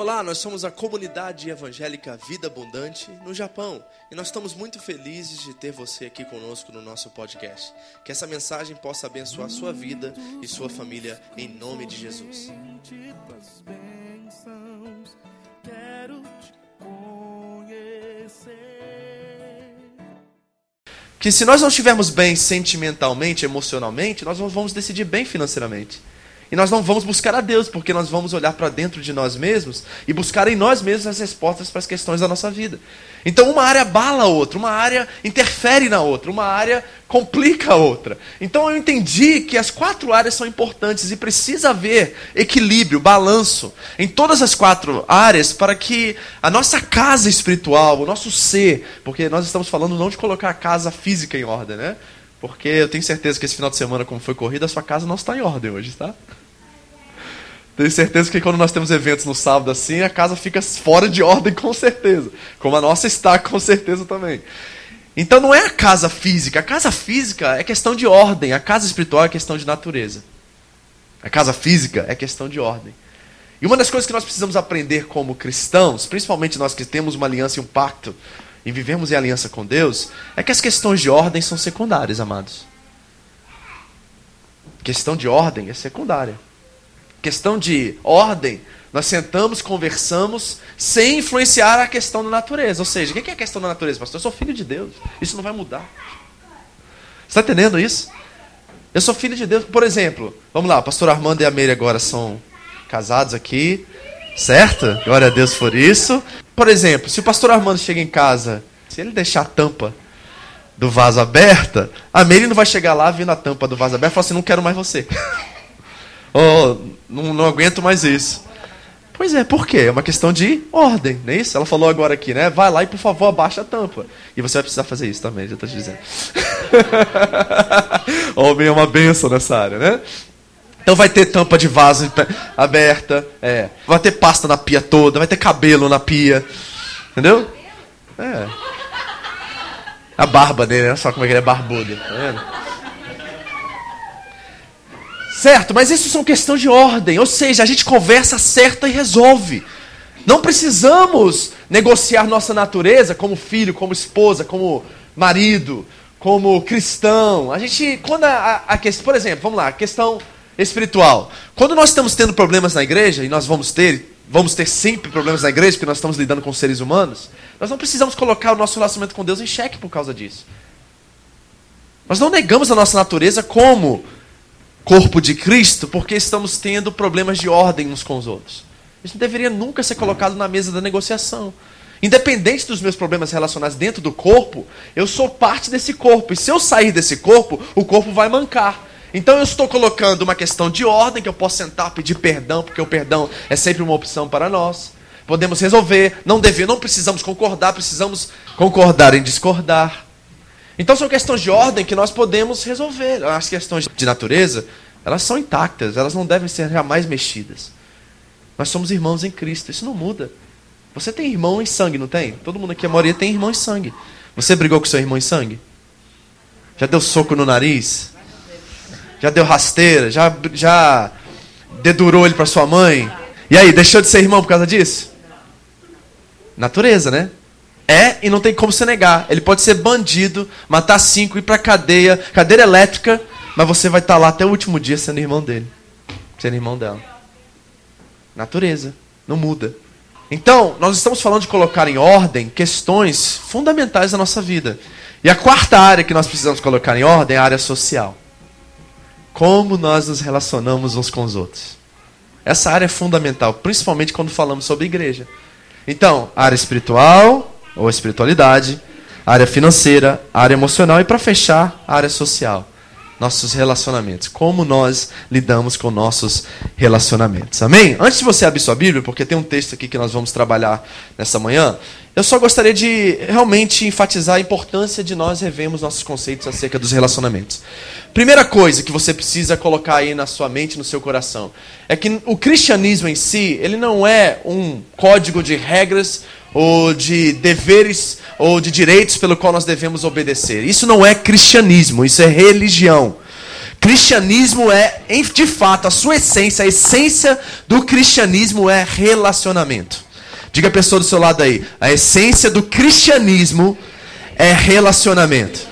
Olá, nós somos a comunidade evangélica Vida Abundante no Japão e nós estamos muito felizes de ter você aqui conosco no nosso podcast. Que essa mensagem possa abençoar sua vida e sua família em nome de Jesus. Que se nós não estivermos bem sentimentalmente, emocionalmente, nós não vamos decidir bem financeiramente. E nós não vamos buscar a Deus, porque nós vamos olhar para dentro de nós mesmos e buscar em nós mesmos as respostas para as questões da nossa vida. Então, uma área bala a outra, uma área interfere na outra, uma área complica a outra. Então, eu entendi que as quatro áreas são importantes e precisa haver equilíbrio, balanço em todas as quatro áreas para que a nossa casa espiritual, o nosso ser, porque nós estamos falando não de colocar a casa física em ordem, né? Porque eu tenho certeza que esse final de semana, como foi corrida, a sua casa não está em ordem hoje, tá? Tenho certeza que quando nós temos eventos no sábado assim, a casa fica fora de ordem com certeza. Como a nossa está com certeza também. Então não é a casa física. A casa física é questão de ordem. A casa espiritual é questão de natureza. A casa física é questão de ordem. E uma das coisas que nós precisamos aprender como cristãos, principalmente nós que temos uma aliança e um pacto, e vivemos em aliança com Deus, é que as questões de ordem são secundárias, amados. Questão de ordem é secundária questão de ordem, nós sentamos, conversamos, sem influenciar a questão da natureza. Ou seja, o que é a questão da natureza, pastor? Eu sou filho de Deus. Isso não vai mudar. Você está entendendo isso? Eu sou filho de Deus. Por exemplo, vamos lá, pastor Armando e a Meire agora são casados aqui. Certo? Glória a Deus por isso. Por exemplo, se o pastor Armando chega em casa, se ele deixar a tampa do vaso aberta, a Meire não vai chegar lá vendo a tampa do vaso aberta e falar assim: não quero mais você. oh, não, não aguento mais isso. Pois é, por quê? É uma questão de ordem, não é isso? Ela falou agora aqui, né? Vai lá e por favor abaixa a tampa. E você vai precisar fazer isso também, já estou te dizendo. Homem é uma benção nessa área, né? Então vai ter tampa de vaso aberta, é. vai ter pasta na pia toda, vai ter cabelo na pia. Entendeu? É. A barba dele, olha só como é que ele é barbudo, tá vendo? Certo, mas isso são questões de ordem, ou seja, a gente conversa, acerta e resolve. Não precisamos negociar nossa natureza como filho, como esposa, como marido, como cristão. A gente, quando a questão, por exemplo, vamos lá, a questão espiritual. Quando nós estamos tendo problemas na igreja, e nós vamos ter, vamos ter sempre problemas na igreja, porque nós estamos lidando com seres humanos, nós não precisamos colocar o nosso relacionamento com Deus em xeque por causa disso. Nós não negamos a nossa natureza como corpo de Cristo porque estamos tendo problemas de ordem uns com os outros. Isso não deveria nunca ser colocado na mesa da negociação. Independente dos meus problemas relacionados dentro do corpo, eu sou parte desse corpo. E se eu sair desse corpo, o corpo vai mancar. Então eu estou colocando uma questão de ordem, que eu posso sentar, pedir perdão, porque o perdão é sempre uma opção para nós. Podemos resolver, não dever, não precisamos concordar, precisamos concordar em discordar. Então são questões de ordem que nós podemos resolver. As questões de natureza, elas são intactas, elas não devem ser jamais mexidas. Nós somos irmãos em Cristo, isso não muda. Você tem irmão em sangue, não tem? Todo mundo aqui, a maioria tem irmão em sangue. Você brigou com seu irmão em sangue? Já deu soco no nariz? Já deu rasteira? Já, já dedurou ele para sua mãe? E aí, deixou de ser irmão por causa disso? Natureza, né? É e não tem como se negar. Ele pode ser bandido, matar cinco, ir para cadeia, cadeira elétrica, mas você vai estar tá lá até o último dia sendo irmão dele, sendo irmão dela. Natureza, não muda. Então, nós estamos falando de colocar em ordem questões fundamentais da nossa vida. E a quarta área que nós precisamos colocar em ordem é a área social. Como nós nos relacionamos uns com os outros. Essa área é fundamental, principalmente quando falamos sobre igreja. Então, área espiritual, ou espiritualidade, área financeira, área emocional e para fechar, área social. Nossos relacionamentos. Como nós lidamos com nossos relacionamentos. Amém? Antes de você abrir sua Bíblia, porque tem um texto aqui que nós vamos trabalhar nessa manhã, eu só gostaria de realmente enfatizar a importância de nós revermos nossos conceitos acerca dos relacionamentos. Primeira coisa que você precisa colocar aí na sua mente, no seu coração, é que o cristianismo em si, ele não é um código de regras ou de deveres ou de direitos pelo qual nós devemos obedecer. Isso não é cristianismo, isso é religião. Cristianismo é, de fato, a sua essência, a essência do cristianismo é relacionamento. Diga a pessoa do seu lado aí, a essência do cristianismo é relacionamento.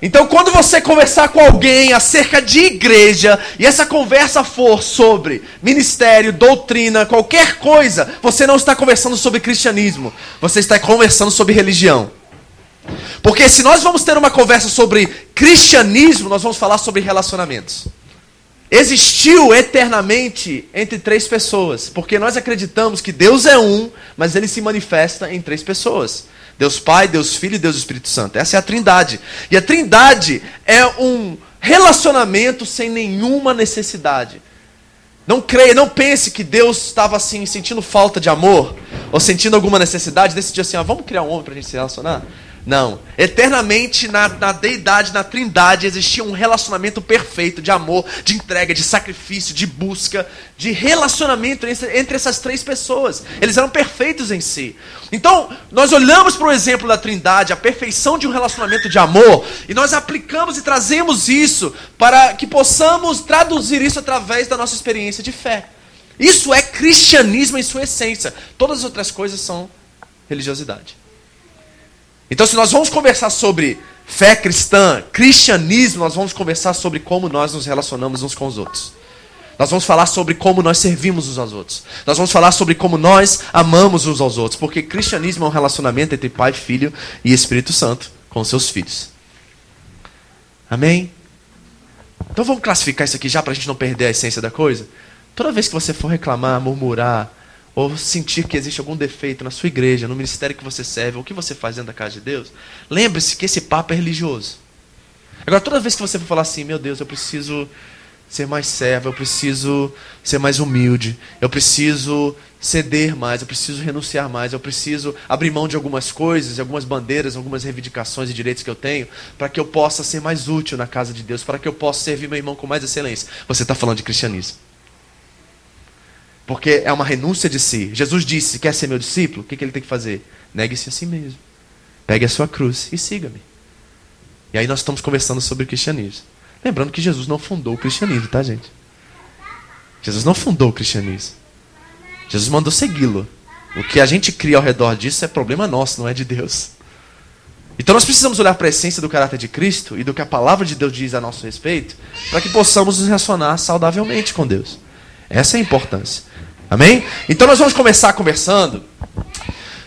Então, quando você conversar com alguém acerca de igreja e essa conversa for sobre ministério, doutrina, qualquer coisa, você não está conversando sobre cristianismo, você está conversando sobre religião. Porque se nós vamos ter uma conversa sobre cristianismo, nós vamos falar sobre relacionamentos. Existiu eternamente entre três pessoas, porque nós acreditamos que Deus é um, mas ele se manifesta em três pessoas. Deus Pai, Deus Filho e Deus Espírito Santo. Essa é a Trindade. E a Trindade é um relacionamento sem nenhuma necessidade. Não creia, não pense que Deus estava assim sentindo falta de amor ou sentindo alguma necessidade, decidiu assim, ah, vamos criar um homem para a gente se relacionar. Não. Eternamente na, na deidade, na trindade, existia um relacionamento perfeito de amor, de entrega, de sacrifício, de busca, de relacionamento entre, entre essas três pessoas. Eles eram perfeitos em si. Então, nós olhamos para o exemplo da trindade, a perfeição de um relacionamento de amor, e nós aplicamos e trazemos isso para que possamos traduzir isso através da nossa experiência de fé. Isso é cristianismo em sua essência. Todas as outras coisas são religiosidade. Então, se nós vamos conversar sobre fé cristã, cristianismo, nós vamos conversar sobre como nós nos relacionamos uns com os outros. Nós vamos falar sobre como nós servimos uns aos outros. Nós vamos falar sobre como nós amamos uns aos outros. Porque cristianismo é um relacionamento entre Pai, Filho e Espírito Santo com seus filhos. Amém? Então vamos classificar isso aqui já para a gente não perder a essência da coisa? Toda vez que você for reclamar, murmurar, ou sentir que existe algum defeito na sua igreja, no ministério que você serve, ou o que você faz dentro da casa de Deus, lembre-se que esse papo é religioso. Agora, toda vez que você for falar assim, meu Deus, eu preciso ser mais servo, eu preciso ser mais humilde, eu preciso ceder mais, eu preciso renunciar mais, eu preciso abrir mão de algumas coisas, algumas bandeiras, algumas reivindicações e direitos que eu tenho, para que eu possa ser mais útil na casa de Deus, para que eu possa servir meu irmão com mais excelência. Você está falando de cristianismo. Porque é uma renúncia de si. Jesus disse: quer ser meu discípulo? O que, que ele tem que fazer? Negue-se a si mesmo. Pegue a sua cruz e siga-me. E aí nós estamos conversando sobre o cristianismo. Lembrando que Jesus não fundou o cristianismo, tá, gente? Jesus não fundou o cristianismo. Jesus mandou segui-lo. O que a gente cria ao redor disso é problema nosso, não é de Deus. Então nós precisamos olhar para a essência do caráter de Cristo e do que a palavra de Deus diz a nosso respeito, para que possamos nos relacionar saudavelmente com Deus. Essa é a importância. Amém? Então nós vamos começar conversando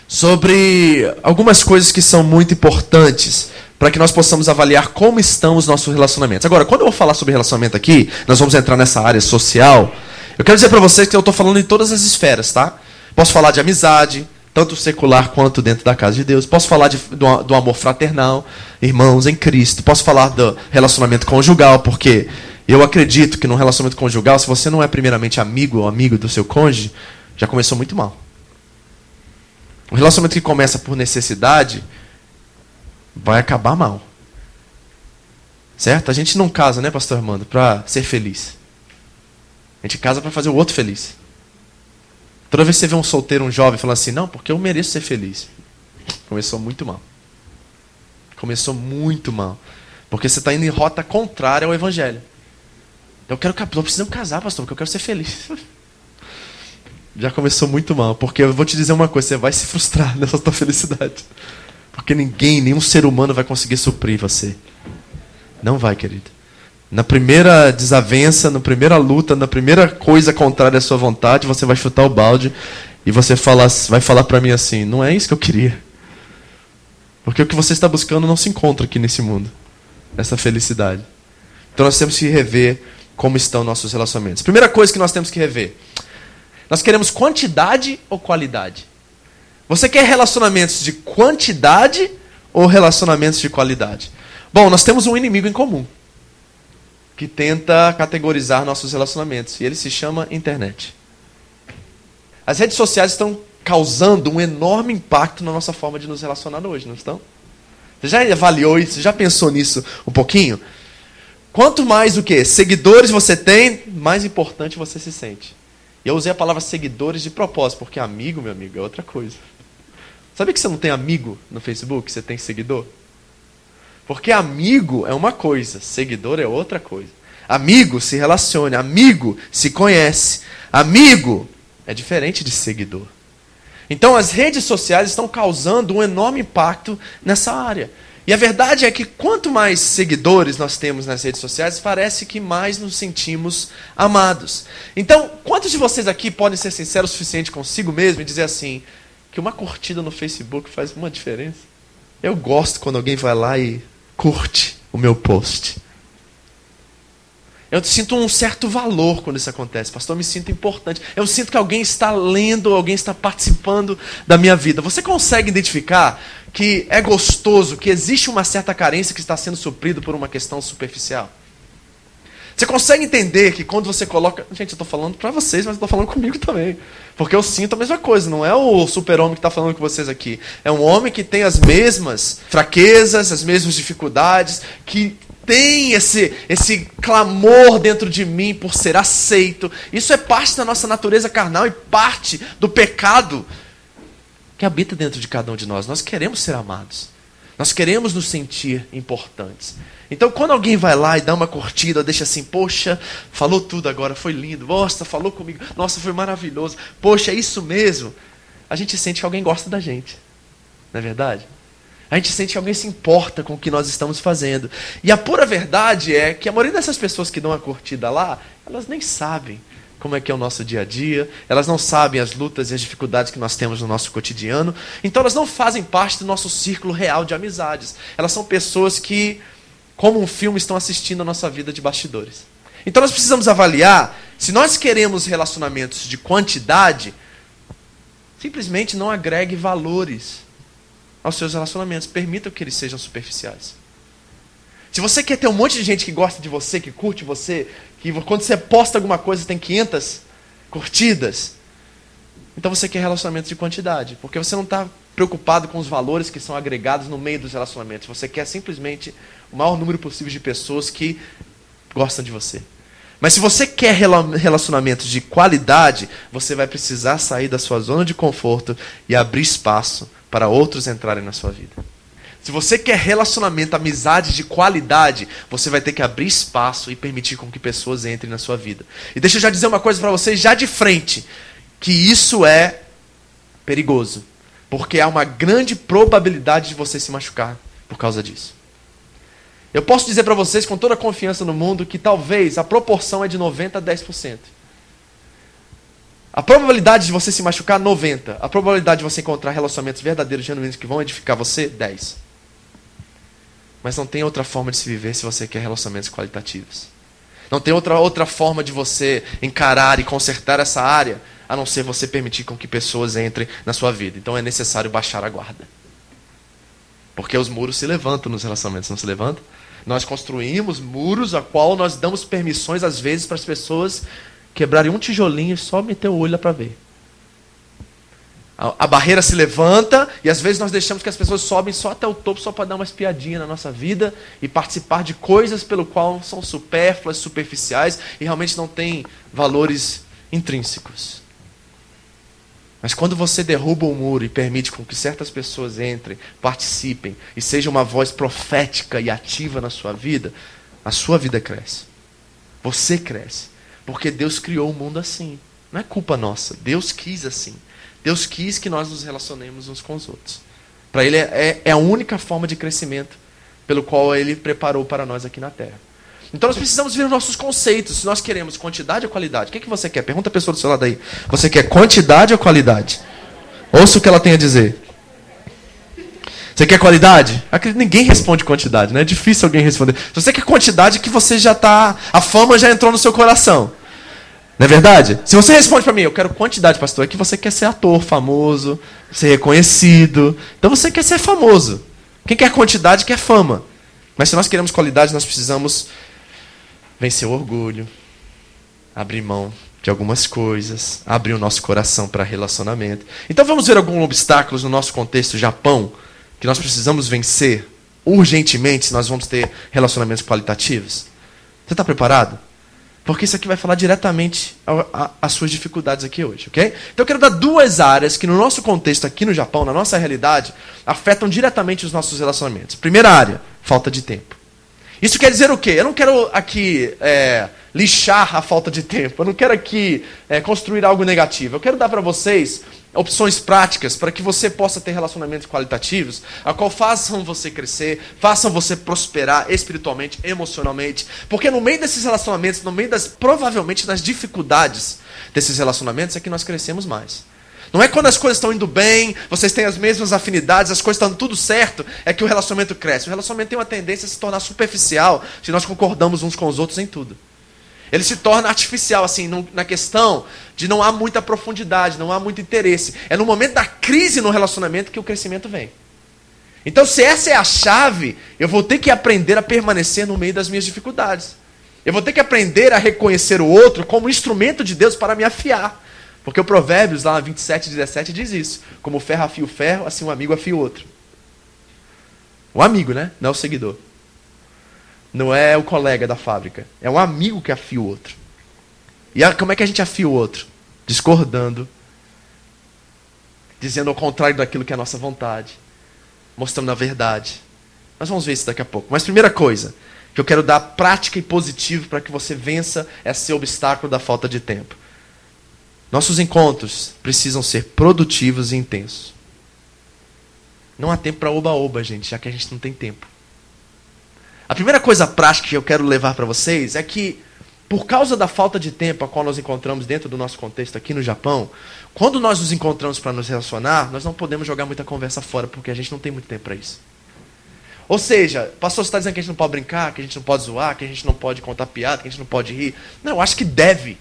sobre algumas coisas que são muito importantes para que nós possamos avaliar como estão os nossos relacionamentos. Agora, quando eu vou falar sobre relacionamento aqui, nós vamos entrar nessa área social. Eu quero dizer para vocês que eu estou falando em todas as esferas, tá? Posso falar de amizade, tanto secular quanto dentro da casa de Deus. Posso falar de, do, do amor fraternal, irmãos em Cristo. Posso falar do relacionamento conjugal, porque eu acredito que no relacionamento conjugal, se você não é primeiramente amigo ou amigo do seu cônjuge, já começou muito mal. O relacionamento que começa por necessidade vai acabar mal. Certo? A gente não casa, né, pastor Armando, para ser feliz. A gente casa para fazer o outro feliz. Toda vez que você vê um solteiro, um jovem, falando assim, não, porque eu mereço ser feliz. Começou muito mal. Começou muito mal. Porque você está indo em rota contrária ao evangelho. Eu quero não precisamos casar, pastor, porque eu quero ser feliz. Já começou muito mal, porque eu vou te dizer uma coisa, você vai se frustrar nessa tua felicidade. Porque ninguém, nenhum ser humano vai conseguir suprir você. Não vai, querido. Na primeira desavença, na primeira luta, na primeira coisa contrária à sua vontade, você vai chutar o balde e você fala, vai falar para mim assim: não é isso que eu queria. Porque o que você está buscando não se encontra aqui nesse mundo. Essa felicidade. Então nós temos que rever como estão nossos relacionamentos. Primeira coisa que nós temos que rever: nós queremos quantidade ou qualidade? Você quer relacionamentos de quantidade ou relacionamentos de qualidade? Bom, nós temos um inimigo em comum que tenta categorizar nossos relacionamentos e ele se chama internet. As redes sociais estão causando um enorme impacto na nossa forma de nos relacionar hoje, não estão? Você já avaliou isso? Você já pensou nisso um pouquinho? Quanto mais o que? Seguidores você tem, mais importante você se sente. E eu usei a palavra seguidores de propósito, porque amigo, meu amigo, é outra coisa. Sabe que você não tem amigo no Facebook, você tem seguidor? Porque amigo é uma coisa, seguidor é outra coisa. Amigo se relaciona, amigo se conhece. Amigo é diferente de seguidor. Então as redes sociais estão causando um enorme impacto nessa área. E a verdade é que quanto mais seguidores nós temos nas redes sociais, parece que mais nos sentimos amados. Então, quantos de vocês aqui podem ser sinceros o suficiente consigo mesmo e dizer assim, que uma curtida no Facebook faz uma diferença? Eu gosto quando alguém vai lá e curte o meu post. Eu sinto um certo valor quando isso acontece, pastor. Eu me sinto importante. Eu sinto que alguém está lendo, alguém está participando da minha vida. Você consegue identificar que é gostoso, que existe uma certa carência que está sendo suprido por uma questão superficial? Você consegue entender que quando você coloca. Gente, eu estou falando para vocês, mas estou falando comigo também. Porque eu sinto a mesma coisa. Não é o super-homem que está falando com vocês aqui. É um homem que tem as mesmas fraquezas, as mesmas dificuldades, que tem esse, esse clamor dentro de mim por ser aceito. Isso é parte da nossa natureza carnal e parte do pecado que habita dentro de cada um de nós. Nós queremos ser amados. Nós queremos nos sentir importantes. Então, quando alguém vai lá e dá uma curtida, deixa assim, poxa, falou tudo agora, foi lindo, nossa, falou comigo, nossa, foi maravilhoso, poxa, é isso mesmo. A gente sente que alguém gosta da gente, não é verdade? A gente sente que alguém se importa com o que nós estamos fazendo. E a pura verdade é que a maioria dessas pessoas que dão a curtida lá, elas nem sabem como é que é o nosso dia a dia, elas não sabem as lutas e as dificuldades que nós temos no nosso cotidiano, então elas não fazem parte do nosso círculo real de amizades. Elas são pessoas que, como um filme, estão assistindo a nossa vida de bastidores. Então nós precisamos avaliar se nós queremos relacionamentos de quantidade, simplesmente não agregue valores aos seus relacionamentos. Permita que eles sejam superficiais. Se você quer ter um monte de gente que gosta de você, que curte você, que quando você posta alguma coisa tem 500 curtidas, então você quer relacionamentos de quantidade, porque você não está preocupado com os valores que são agregados no meio dos relacionamentos. Você quer simplesmente o maior número possível de pessoas que gostam de você. Mas se você quer relacionamentos de qualidade, você vai precisar sair da sua zona de conforto e abrir espaço para outros entrarem na sua vida. Se você quer relacionamento, amizade de qualidade, você vai ter que abrir espaço e permitir com que pessoas entrem na sua vida. E deixa eu já dizer uma coisa para vocês já de frente, que isso é perigoso, porque há uma grande probabilidade de você se machucar por causa disso. Eu posso dizer para vocês com toda a confiança no mundo que talvez a proporção é de 90 a 10%. A probabilidade de você se machucar, 90. A probabilidade de você encontrar relacionamentos verdadeiros, genuínos, que vão edificar você, 10. Mas não tem outra forma de se viver se você quer relacionamentos qualitativos. Não tem outra, outra forma de você encarar e consertar essa área, a não ser você permitir com que pessoas entrem na sua vida. Então é necessário baixar a guarda. Porque os muros se levantam nos relacionamentos, não se levantam? Nós construímos muros a qual nós damos permissões, às vezes, para as pessoas quebrarem um tijolinho e só meter o olho para ver. A, a, barreira se levanta e às vezes nós deixamos que as pessoas sobem só até o topo só para dar uma espiadinha na nossa vida e participar de coisas pelo qual são supérfluas, superficiais e realmente não têm valores intrínsecos. Mas quando você derruba o muro e permite com que certas pessoas entrem, participem e seja uma voz profética e ativa na sua vida, a sua vida cresce. Você cresce. Porque Deus criou o mundo assim. Não é culpa nossa. Deus quis assim. Deus quis que nós nos relacionemos uns com os outros. Para Ele é, é, a única forma de crescimento pelo qual Ele preparou para nós aqui na Terra. Então nós precisamos ver os nossos conceitos. Se nós queremos quantidade ou qualidade, o que, é que você quer? Pergunta a pessoa do seu lado aí. Você quer quantidade ou qualidade? Ouça o que ela tem a dizer. Você quer qualidade? Ninguém responde quantidade, né? É difícil alguém responder. Se você quer quantidade, que você já está. A fama já entrou no seu coração. Não é verdade? Se você responde para mim, eu quero quantidade, pastor, é que você quer ser ator famoso, ser reconhecido. Então você quer ser famoso. Quem quer quantidade quer fama. Mas se nós queremos qualidade, nós precisamos vencer o orgulho, abrir mão de algumas coisas, abrir o nosso coração para relacionamento. Então vamos ver alguns obstáculos no nosso contexto Japão que nós precisamos vencer urgentemente se nós vamos ter relacionamentos qualitativos? Você está preparado? Porque isso aqui vai falar diretamente às suas dificuldades aqui hoje, ok? Então eu quero dar duas áreas que no nosso contexto aqui no Japão, na nossa realidade, afetam diretamente os nossos relacionamentos. Primeira área, falta de tempo. Isso quer dizer o quê? Eu não quero aqui é, lixar a falta de tempo. Eu não quero aqui é, construir algo negativo. Eu quero dar para vocês opções práticas para que você possa ter relacionamentos qualitativos, a qual façam você crescer, façam você prosperar espiritualmente, emocionalmente. Porque no meio desses relacionamentos, no meio das provavelmente das dificuldades desses relacionamentos é que nós crescemos mais. Não é quando as coisas estão indo bem, vocês têm as mesmas afinidades, as coisas estão tudo certo, é que o relacionamento cresce. O relacionamento tem uma tendência a se tornar superficial se nós concordamos uns com os outros em tudo. Ele se torna artificial, assim, na questão de não há muita profundidade, não há muito interesse. É no momento da crise no relacionamento que o crescimento vem. Então, se essa é a chave, eu vou ter que aprender a permanecer no meio das minhas dificuldades. Eu vou ter que aprender a reconhecer o outro como instrumento de Deus para me afiar. Porque o Provérbios, lá 27, 17, diz isso. Como ferro afia o ferro, assim um amigo afia o outro. O amigo, né? Não é o seguidor. Não é o colega da fábrica. É um amigo que afia o outro. E como é que a gente afia o outro? Discordando. Dizendo ao contrário daquilo que é a nossa vontade. Mostrando a verdade. Nós vamos ver isso daqui a pouco. Mas primeira coisa que eu quero dar prática e positivo para que você vença esse obstáculo da falta de tempo. Nossos encontros precisam ser produtivos e intensos. Não há tempo para oba-oba, gente, já que a gente não tem tempo. A primeira coisa prática que eu quero levar para vocês é que, por causa da falta de tempo a qual nós encontramos dentro do nosso contexto aqui no Japão, quando nós nos encontramos para nos relacionar, nós não podemos jogar muita conversa fora, porque a gente não tem muito tempo para isso. Ou seja, pastor, você está dizendo que a gente não pode brincar, que a gente não pode zoar, que a gente não pode contar piada, que a gente não pode rir. Não, eu acho que deve.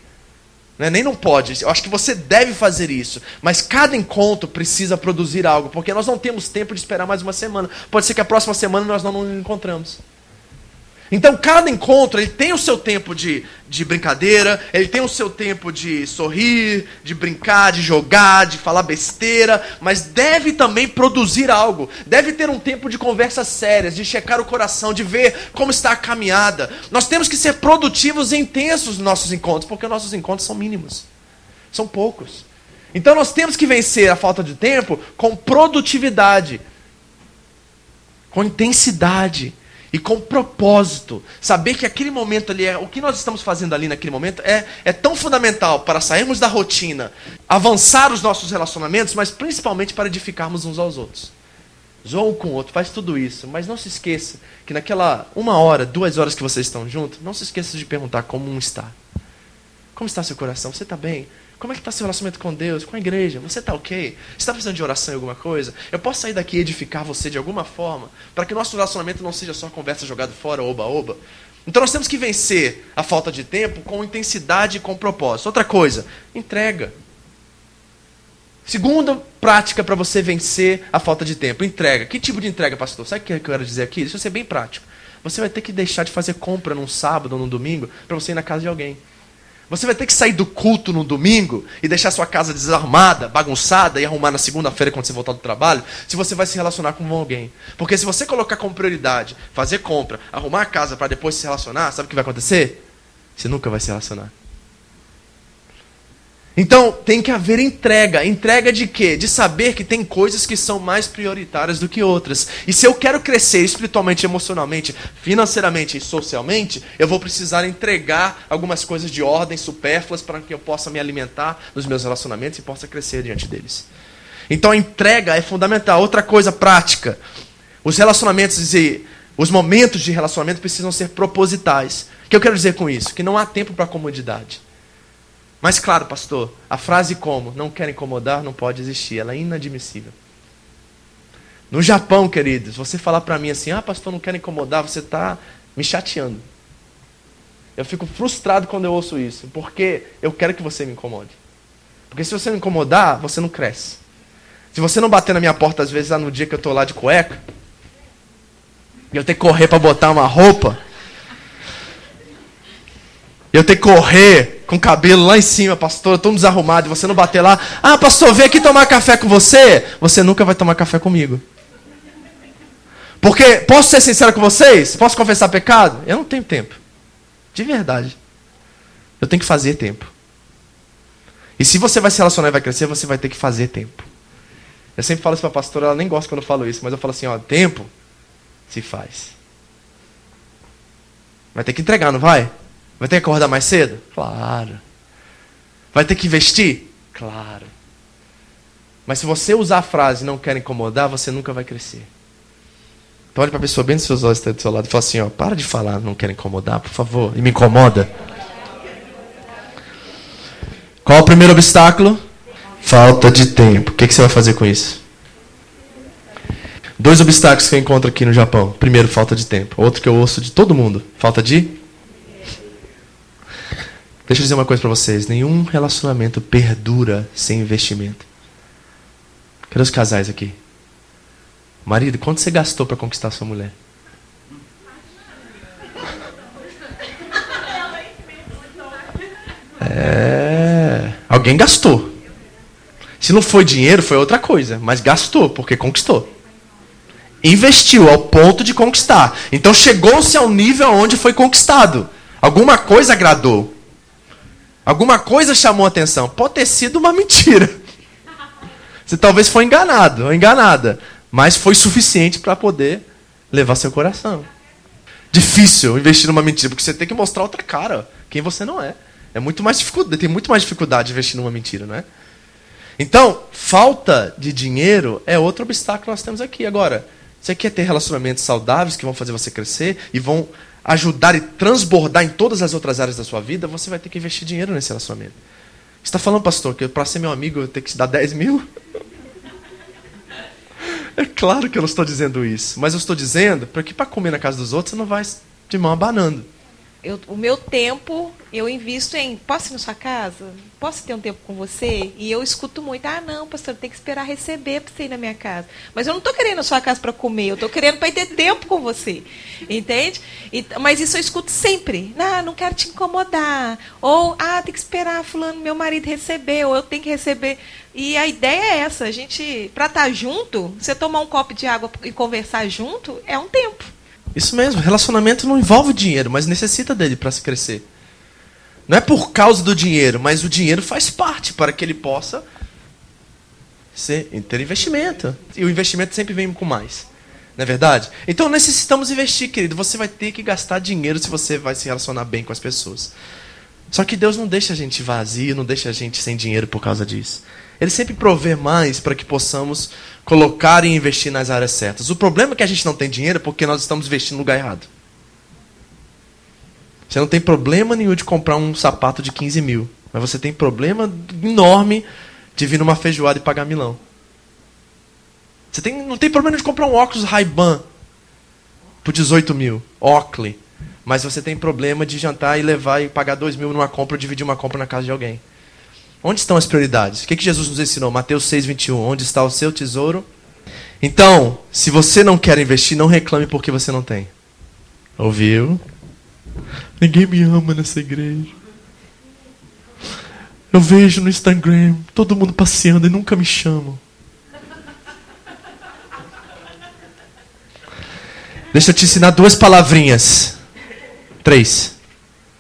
Não é, nem não pode. Eu acho que você deve fazer isso. Mas cada encontro precisa produzir algo, porque nós não temos tempo de esperar mais uma semana. Pode ser que a próxima semana nós não nos encontramos. Então, cada encontro ele tem o seu tempo de, de brincadeira, ele tem o seu tempo de sorrir, de brincar, de jogar, de falar besteira, mas deve também produzir algo. Deve ter um tempo de conversas sérias, de checar o coração, de ver como está a caminhada. Nós temos que ser produtivos e intensos nos nossos encontros, porque nossos encontros são mínimos, são poucos. Então, nós temos que vencer a falta de tempo com produtividade, com intensidade e com propósito. Saber que aquele momento ali, é, o que nós estamos fazendo ali naquele momento é, é tão fundamental para sairmos da rotina, avançar os nossos relacionamentos, mas principalmente para edificarmos uns aos outros. Zoa um com o outro, faz tudo isso, mas não se esqueça que naquela uma hora, duas horas que vocês estão juntos, não se esqueça de perguntar como um está. Como está seu coração? Você está bem? Como é que está seu relacionamento com Deus, com a igreja? Você está ok? Você está precisando de oração em alguma coisa? Eu posso sair daqui e edificar você de alguma forma, para que o nosso relacionamento não seja só conversa jogada fora, oba-oba. Então nós temos que vencer a falta de tempo com intensidade e com propósito. Outra coisa, entrega. Segunda prática para você vencer a falta de tempo, entrega. Que tipo de entrega, pastor? Sabe o que eu quero dizer aqui? Isso vai ser bem prático. Você vai ter que deixar de fazer compra num sábado ou num domingo para você ir na casa de alguém. Você vai ter que sair do culto no domingo e deixar sua casa desarmada, bagunçada e arrumar na segunda-feira quando você voltar do trabalho, se você vai se relacionar com alguém. Porque se você colocar como prioridade fazer compra, arrumar a casa para depois se relacionar, sabe o que vai acontecer? Você nunca vai se relacionar. Então, tem que haver entrega. Entrega de quê? De saber que tem coisas que são mais prioritárias do que outras. E se eu quero crescer espiritualmente, emocionalmente, financeiramente e socialmente, eu vou precisar entregar algumas coisas de ordem supérfluas para que eu possa me alimentar nos meus relacionamentos e possa crescer diante deles. Então, a entrega é fundamental. Outra coisa prática. Os relacionamentos e os momentos de relacionamento precisam ser propositais. O que eu quero dizer com isso? Que não há tempo para comodidade. Mas claro, pastor, a frase como não quer incomodar não pode existir, ela é inadmissível. No Japão, queridos, você falar para mim assim, ah, pastor, não quero incomodar, você está me chateando. Eu fico frustrado quando eu ouço isso, porque eu quero que você me incomode. Porque se você me incomodar, você não cresce. Se você não bater na minha porta, às vezes, lá no dia que eu estou lá de cueca, e eu ter que correr para botar uma roupa, eu ter que correr com cabelo lá em cima, pastor, todo desarrumado, e você não bater lá, ah, pastor, vem aqui tomar café com você, você nunca vai tomar café comigo. Porque, posso ser sincero com vocês? Posso confessar pecado? Eu não tenho tempo. De verdade. Eu tenho que fazer tempo. E se você vai se relacionar e vai crescer, você vai ter que fazer tempo. Eu sempre falo isso para a pastora, ela nem gosta quando eu falo isso, mas eu falo assim, ó, tempo se faz. Vai ter que entregar, não vai? Vai ter que acordar mais cedo? Claro. Vai ter que investir? Claro. Mas se você usar a frase não quer incomodar, você nunca vai crescer. Então olhe para a pessoa bem nos seus olhos, está do seu lado, e fala assim: ó, para de falar, não quero incomodar, por favor, e me incomoda. Qual o primeiro obstáculo? Falta de tempo. O que, que você vai fazer com isso? Dois obstáculos que eu encontro aqui no Japão. Primeiro, falta de tempo. Outro que eu ouço de todo mundo. Falta de. Deixa eu dizer uma coisa para vocês. Nenhum relacionamento perdura sem investimento. Cadê os casais aqui? Marido, quanto você gastou para conquistar sua mulher? É. Alguém gastou. Se não foi dinheiro, foi outra coisa. Mas gastou, porque conquistou. Investiu ao ponto de conquistar. Então chegou-se ao nível onde foi conquistado. Alguma coisa agradou. Alguma coisa chamou atenção. Pode ter sido uma mentira. Você talvez foi enganado ou enganada. Mas foi suficiente para poder levar seu coração. Difícil investir numa mentira, porque você tem que mostrar outra cara, quem você não é. É muito mais dificuldade, tem muito mais dificuldade investir numa mentira, não é? Então, falta de dinheiro é outro obstáculo que nós temos aqui. Agora, você quer ter relacionamentos saudáveis que vão fazer você crescer e vão ajudar e transbordar em todas as outras áreas da sua vida, você vai ter que investir dinheiro nesse relacionamento. Você está falando, pastor, que para ser meu amigo eu tenho que te dar 10 mil? É claro que eu não estou dizendo isso, mas eu estou dizendo porque para comer na casa dos outros você não vai de mão abanando. Eu, o meu tempo eu invisto em posso ir na sua casa? Posso ter um tempo com você? E eu escuto muito, ah, não, pastor, tem que esperar receber para você ir na minha casa. Mas eu não estou querendo a sua casa para comer, eu estou querendo para ter tempo com você. Entende? E, mas isso eu escuto sempre. Ah, não quero te incomodar. Ou, ah, tem que esperar fulano, meu marido receber, ou eu tenho que receber. E a ideia é essa, a gente, para estar tá junto, você tomar um copo de água e conversar junto, é um tempo. Isso mesmo, relacionamento não envolve dinheiro, mas necessita dele para se crescer. Não é por causa do dinheiro, mas o dinheiro faz parte para que ele possa ser, ter investimento. E o investimento sempre vem com mais. Não é verdade? Então necessitamos investir, querido. Você vai ter que gastar dinheiro se você vai se relacionar bem com as pessoas. Só que Deus não deixa a gente vazio, não deixa a gente sem dinheiro por causa disso. Ele sempre provê mais para que possamos colocar e investir nas áreas certas. O problema é que a gente não tem dinheiro porque nós estamos investindo no lugar errado. Você não tem problema nenhum de comprar um sapato de 15 mil. Mas você tem problema enorme de vir numa feijoada e pagar milão. Você tem, não tem problema de comprar um óculos Ray-Ban por 18 mil. Oakley. Mas você tem problema de jantar e levar e pagar 2 mil numa compra ou dividir uma compra na casa de alguém. Onde estão as prioridades? O que, que Jesus nos ensinou? Mateus 6, 21. Onde está o seu tesouro? Então, se você não quer investir, não reclame porque você não tem. Ouviu? Ninguém me ama nessa igreja. Eu vejo no Instagram todo mundo passeando e nunca me chamam. Deixa eu te ensinar duas palavrinhas. Três.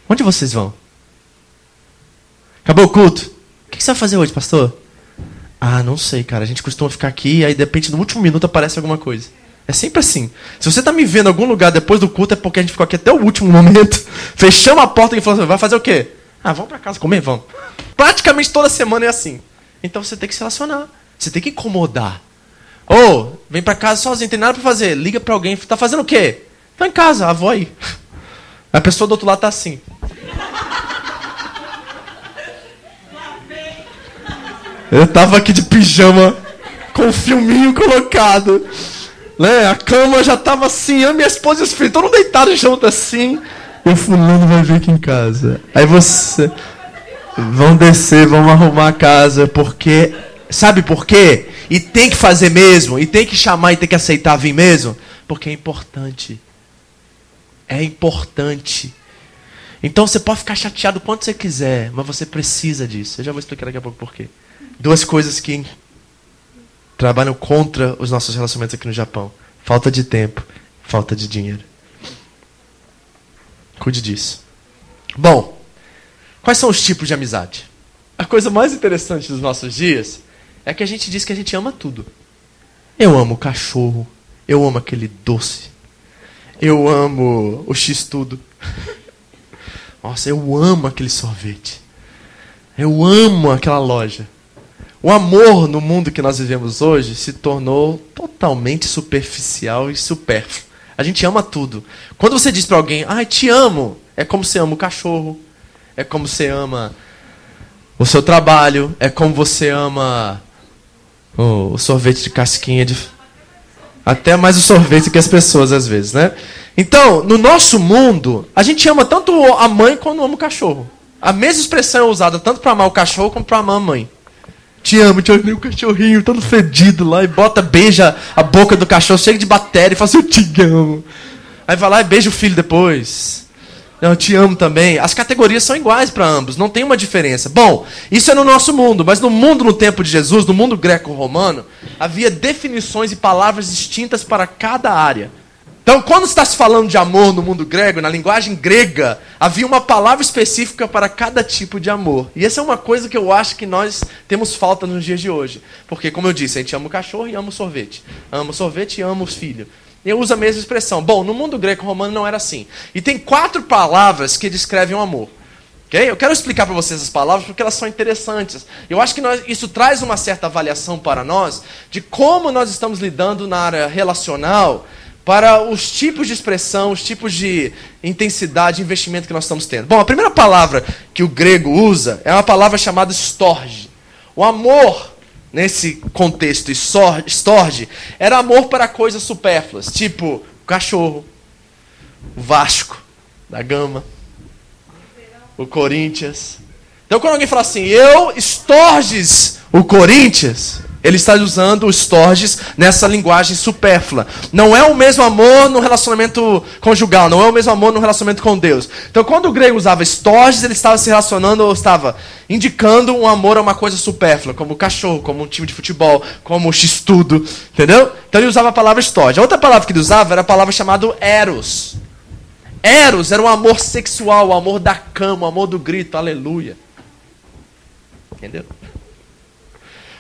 Onde vocês vão? Acabou o culto? Que, que você vai fazer hoje, pastor? Ah, não sei, cara. A gente costuma ficar aqui e aí de repente no último minuto aparece alguma coisa. É sempre assim. Se você está me vendo em algum lugar depois do culto, é porque a gente ficou aqui até o último momento. Fechamos a porta e falou assim: vai fazer o quê? Ah, vamos para casa comer? Vamos. Praticamente toda semana é assim. Então você tem que se relacionar. Você tem que incomodar. Ou, oh, vem para casa sozinho, tem nada para fazer. Liga para alguém, tá fazendo o quê? Tá em casa, avó aí. A pessoa do outro lado tá assim. Eu tava aqui de pijama, com o filminho colocado. Né? A cama já tava assim, eu, minha esposa e os filhos, todos deitados junto assim. E o fulano vai vir aqui em casa. Aí você. Vão descer, vão arrumar a casa, porque. Sabe por quê? E tem que fazer mesmo, e tem que chamar e tem que aceitar vir mesmo, porque é importante. É importante. Então você pode ficar chateado quanto você quiser, mas você precisa disso. Eu já vou explicar daqui a pouco por quê duas coisas que trabalham contra os nossos relacionamentos aqui no Japão: falta de tempo, falta de dinheiro. Cuide disso. Bom, quais são os tipos de amizade? A coisa mais interessante dos nossos dias é que a gente diz que a gente ama tudo. Eu amo o cachorro, eu amo aquele doce, Eu amo o X-Tudo. Nossa, eu amo aquele sorvete. Eu amo aquela loja. O amor no mundo que nós vivemos hoje se tornou totalmente superficial e supérfluo. A gente ama tudo. Quando você diz para alguém, ai, ah, te amo, é como você ama o cachorro, é como você ama o seu trabalho, é como você ama o sorvete de casquinha de. Até mais o sorvete que as pessoas, às vezes, né? Então, no nosso mundo, a gente ama tanto a mãe quanto ama o cachorro. A mesma expressão é usada tanto para amar o cachorro como para amar a mãe. Te amo, te amo, o cachorrinho todo fedido lá e bota, beija a boca do cachorro cheio de bactéria e fala assim, eu te amo. Aí vai lá e beija o filho depois. Eu te amo também. As categorias são iguais para ambos, não tem uma diferença. Bom, isso é no nosso mundo, mas no mundo no tempo de Jesus, no mundo greco-romano, havia definições e palavras distintas para cada área. Então, quando está se falando de amor no mundo grego, na linguagem grega, havia uma palavra específica para cada tipo de amor. E essa é uma coisa que eu acho que nós temos falta nos dias de hoje. Porque, como eu disse, a gente ama o cachorro e ama o sorvete. Ama o sorvete e ama os filhos. Eu uso a mesma expressão. Bom, no mundo greco-romano não era assim. E tem quatro palavras que descrevem o amor. Okay? Eu quero explicar para vocês as palavras porque elas são interessantes. Eu acho que nós, isso traz uma certa avaliação para nós de como nós estamos lidando na área relacional para os tipos de expressão, os tipos de intensidade, de investimento que nós estamos tendo. Bom, a primeira palavra que o grego usa é uma palavra chamada storge. O amor, nesse contexto storge, era amor para coisas supérfluas, tipo o cachorro, o Vasco da Gama, o Corinthians. Então, quando alguém fala assim, eu estorges o Corinthians, ele está usando os torges nessa linguagem supérflua. Não é o mesmo amor no relacionamento conjugal, não é o mesmo amor no relacionamento com Deus. Então, quando o grego usava estorges, ele estava se relacionando ou estava indicando um amor a uma coisa supérflua, como o cachorro, como um time de futebol, como o x-tudo, entendeu? Então ele usava a palavra estorge. A outra palavra que ele usava era a palavra chamada eros. Eros era um amor sexual, o amor da cama, o amor do grito, aleluia. Entendeu?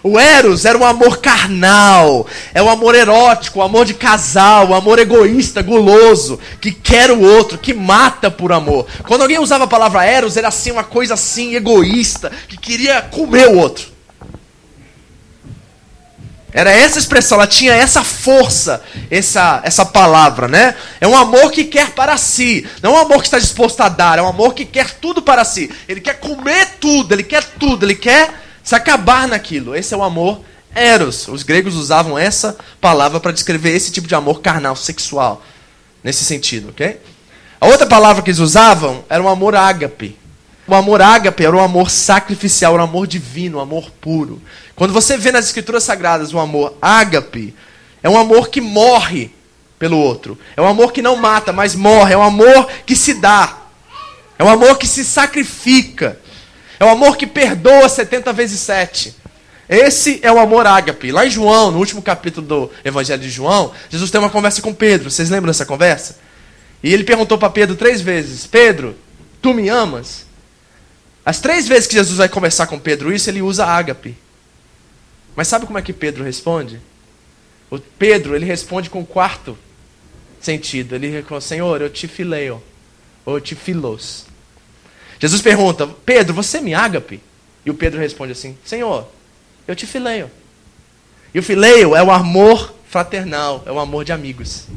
O Eros era um amor carnal, é um amor erótico, um amor de casal, um amor egoísta, guloso, que quer o outro, que mata por amor. Quando alguém usava a palavra Eros, era assim uma coisa assim egoísta, que queria comer o outro. Era essa expressão, ela tinha essa força, essa, essa palavra, né? É um amor que quer para si, não é um amor que está disposto a dar, é um amor que quer tudo para si. Ele quer comer tudo, ele quer tudo, ele quer se acabar naquilo. Esse é o amor eros. Os gregos usavam essa palavra para descrever esse tipo de amor carnal, sexual. Nesse sentido, ok? A outra palavra que eles usavam era o amor ágape. O amor ágape era o amor sacrificial, era o amor divino, o amor puro. Quando você vê nas escrituras sagradas o amor ágape, é um amor que morre pelo outro. É um amor que não mata, mas morre. É um amor que se dá. É um amor que se sacrifica. É o amor que perdoa 70 vezes 7. Esse é o amor ágape. Lá em João, no último capítulo do Evangelho de João, Jesus tem uma conversa com Pedro. Vocês lembram dessa conversa? E ele perguntou para Pedro três vezes: Pedro, tu me amas? As três vezes que Jesus vai conversar com Pedro isso, ele usa ágape. Mas sabe como é que Pedro responde? O Pedro, ele responde com o quarto sentido. Ele responde, Senhor, eu te fileio. Ou eu te filos. Jesus pergunta: Pedro, você me ágape? E o Pedro responde assim: Senhor, eu te fileio. E o fileio é o amor fraternal, é o amor de amigos.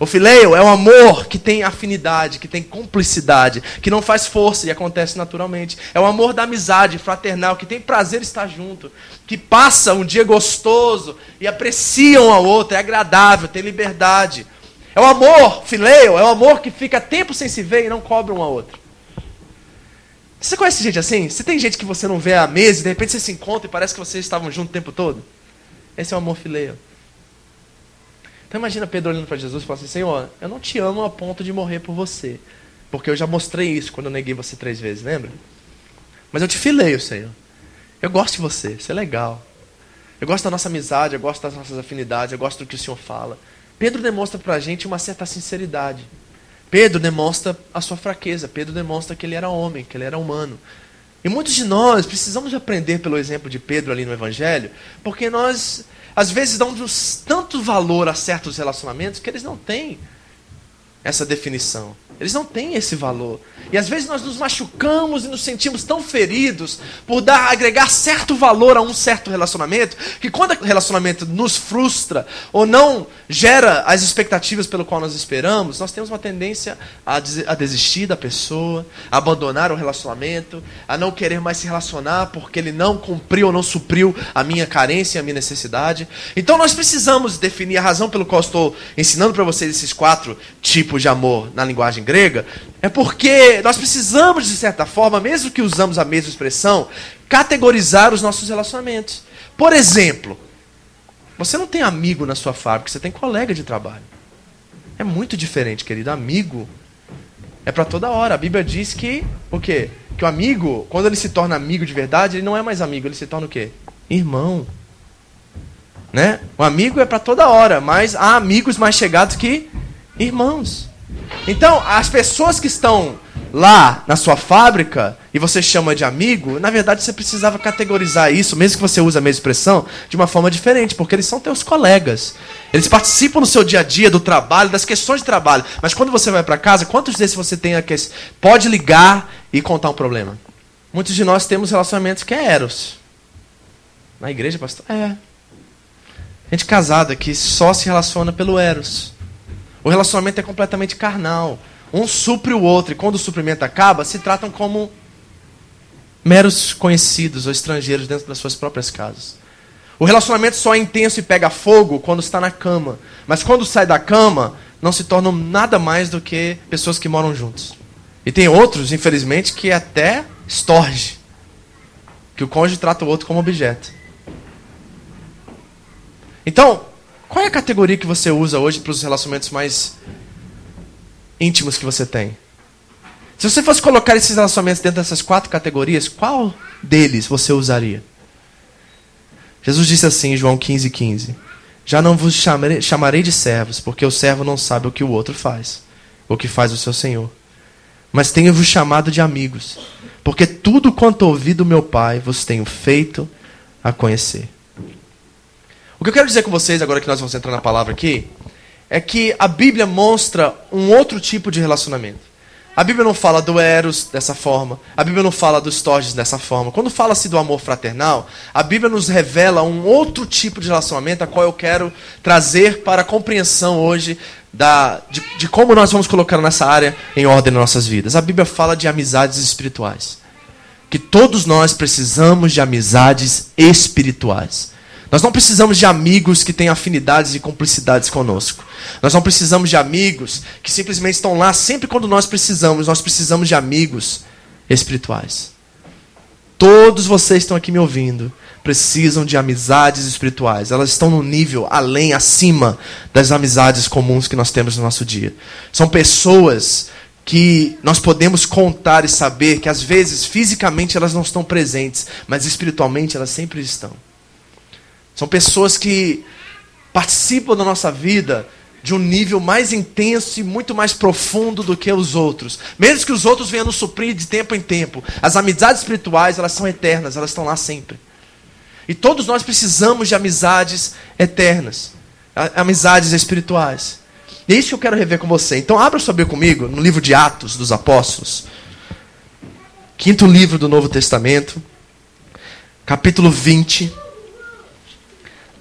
O fileio é o amor que tem afinidade, que tem cumplicidade, que não faz força e acontece naturalmente. É o amor da amizade fraternal, que tem prazer estar junto, que passa um dia gostoso e aprecia um ao outro, é agradável, tem liberdade. É o amor, fileio, é o amor que fica tempo sem se ver e não cobra um ao outro. Você conhece gente assim? Você tem gente que você não vê há meses, de repente você se encontra e parece que vocês estavam juntos o tempo todo? Esse é o amor fileio. Então imagina Pedro olhando para Jesus e falando assim, Senhor, eu não te amo a ponto de morrer por você. Porque eu já mostrei isso quando eu neguei você três vezes, lembra? Mas eu te fileio, Senhor. Eu gosto de você, você é legal. Eu gosto da nossa amizade, eu gosto das nossas afinidades, eu gosto do que o Senhor fala. Pedro demonstra para a gente uma certa sinceridade. Pedro demonstra a sua fraqueza. Pedro demonstra que ele era homem, que ele era humano. E muitos de nós precisamos aprender pelo exemplo de Pedro ali no Evangelho, porque nós, às vezes, damos tanto valor a certos relacionamentos que eles não têm essa definição. Eles não têm esse valor. E às vezes nós nos machucamos e nos sentimos tão feridos por dar, agregar certo valor a um certo relacionamento, que quando o relacionamento nos frustra ou não gera as expectativas pelo qual nós esperamos, nós temos uma tendência a, a desistir da pessoa, a abandonar o relacionamento, a não querer mais se relacionar porque ele não cumpriu ou não supriu a minha carência e a minha necessidade. Então nós precisamos definir a razão pelo qual estou ensinando para vocês esses quatro tipos de amor na linguagem grega, é porque nós precisamos, de certa forma, mesmo que usamos a mesma expressão, categorizar os nossos relacionamentos. Por exemplo, você não tem amigo na sua fábrica, você tem colega de trabalho. É muito diferente, querido. Amigo é para toda hora. A Bíblia diz que o quê? Que o amigo, quando ele se torna amigo de verdade, ele não é mais amigo, ele se torna o quê? Irmão. Né? O amigo é para toda hora, mas há amigos mais chegados que irmãos. Então, as pessoas que estão lá na sua fábrica e você chama de amigo, na verdade você precisava categorizar isso, mesmo que você use a mesma expressão, de uma forma diferente, porque eles são teus colegas. Eles participam no seu dia a dia do trabalho, das questões de trabalho. Mas quando você vai para casa, quantos desses você tem aqui? Pode ligar e contar um problema? Muitos de nós temos relacionamentos que é eros. Na igreja, pastor? É. Gente casada que só se relaciona pelo eros. O relacionamento é completamente carnal. Um supre o outro, e quando o suprimento acaba, se tratam como meros conhecidos ou estrangeiros dentro das suas próprias casas. O relacionamento só é intenso e pega fogo quando está na cama. Mas quando sai da cama, não se tornam nada mais do que pessoas que moram juntos. E tem outros, infelizmente, que até estorge. Que o cônjuge trata o outro como objeto. Então, qual é a categoria que você usa hoje para os relacionamentos mais íntimos que você tem? Se você fosse colocar esses relacionamentos dentro dessas quatro categorias, qual deles você usaria? Jesus disse assim em João 15,15: 15, Já não vos chamarei, chamarei de servos, porque o servo não sabe o que o outro faz, o que faz o seu senhor. Mas tenho-vos chamado de amigos, porque tudo quanto ouvi do meu Pai vos tenho feito a conhecer. O que eu quero dizer com vocês, agora que nós vamos entrar na palavra aqui, é que a Bíblia mostra um outro tipo de relacionamento. A Bíblia não fala do Eros dessa forma. A Bíblia não fala dos Torges dessa forma. Quando fala-se do amor fraternal, a Bíblia nos revela um outro tipo de relacionamento a qual eu quero trazer para a compreensão hoje da, de, de como nós vamos colocar nessa área em ordem nas nossas vidas. A Bíblia fala de amizades espirituais. Que todos nós precisamos de amizades espirituais. Nós não precisamos de amigos que têm afinidades e cumplicidades conosco. Nós não precisamos de amigos que simplesmente estão lá sempre quando nós precisamos. Nós precisamos de amigos espirituais. Todos vocês estão aqui me ouvindo precisam de amizades espirituais. Elas estão no nível além, acima das amizades comuns que nós temos no nosso dia. São pessoas que nós podemos contar e saber que às vezes fisicamente elas não estão presentes, mas espiritualmente elas sempre estão. São pessoas que participam da nossa vida de um nível mais intenso e muito mais profundo do que os outros. Mesmo que os outros venham nos suprir de tempo em tempo, as amizades espirituais, elas são eternas, elas estão lá sempre. E todos nós precisamos de amizades eternas, amizades espirituais. E é isso que eu quero rever com você. Então abra sua Bíblia comigo no livro de Atos dos Apóstolos. Quinto livro do Novo Testamento, capítulo 20.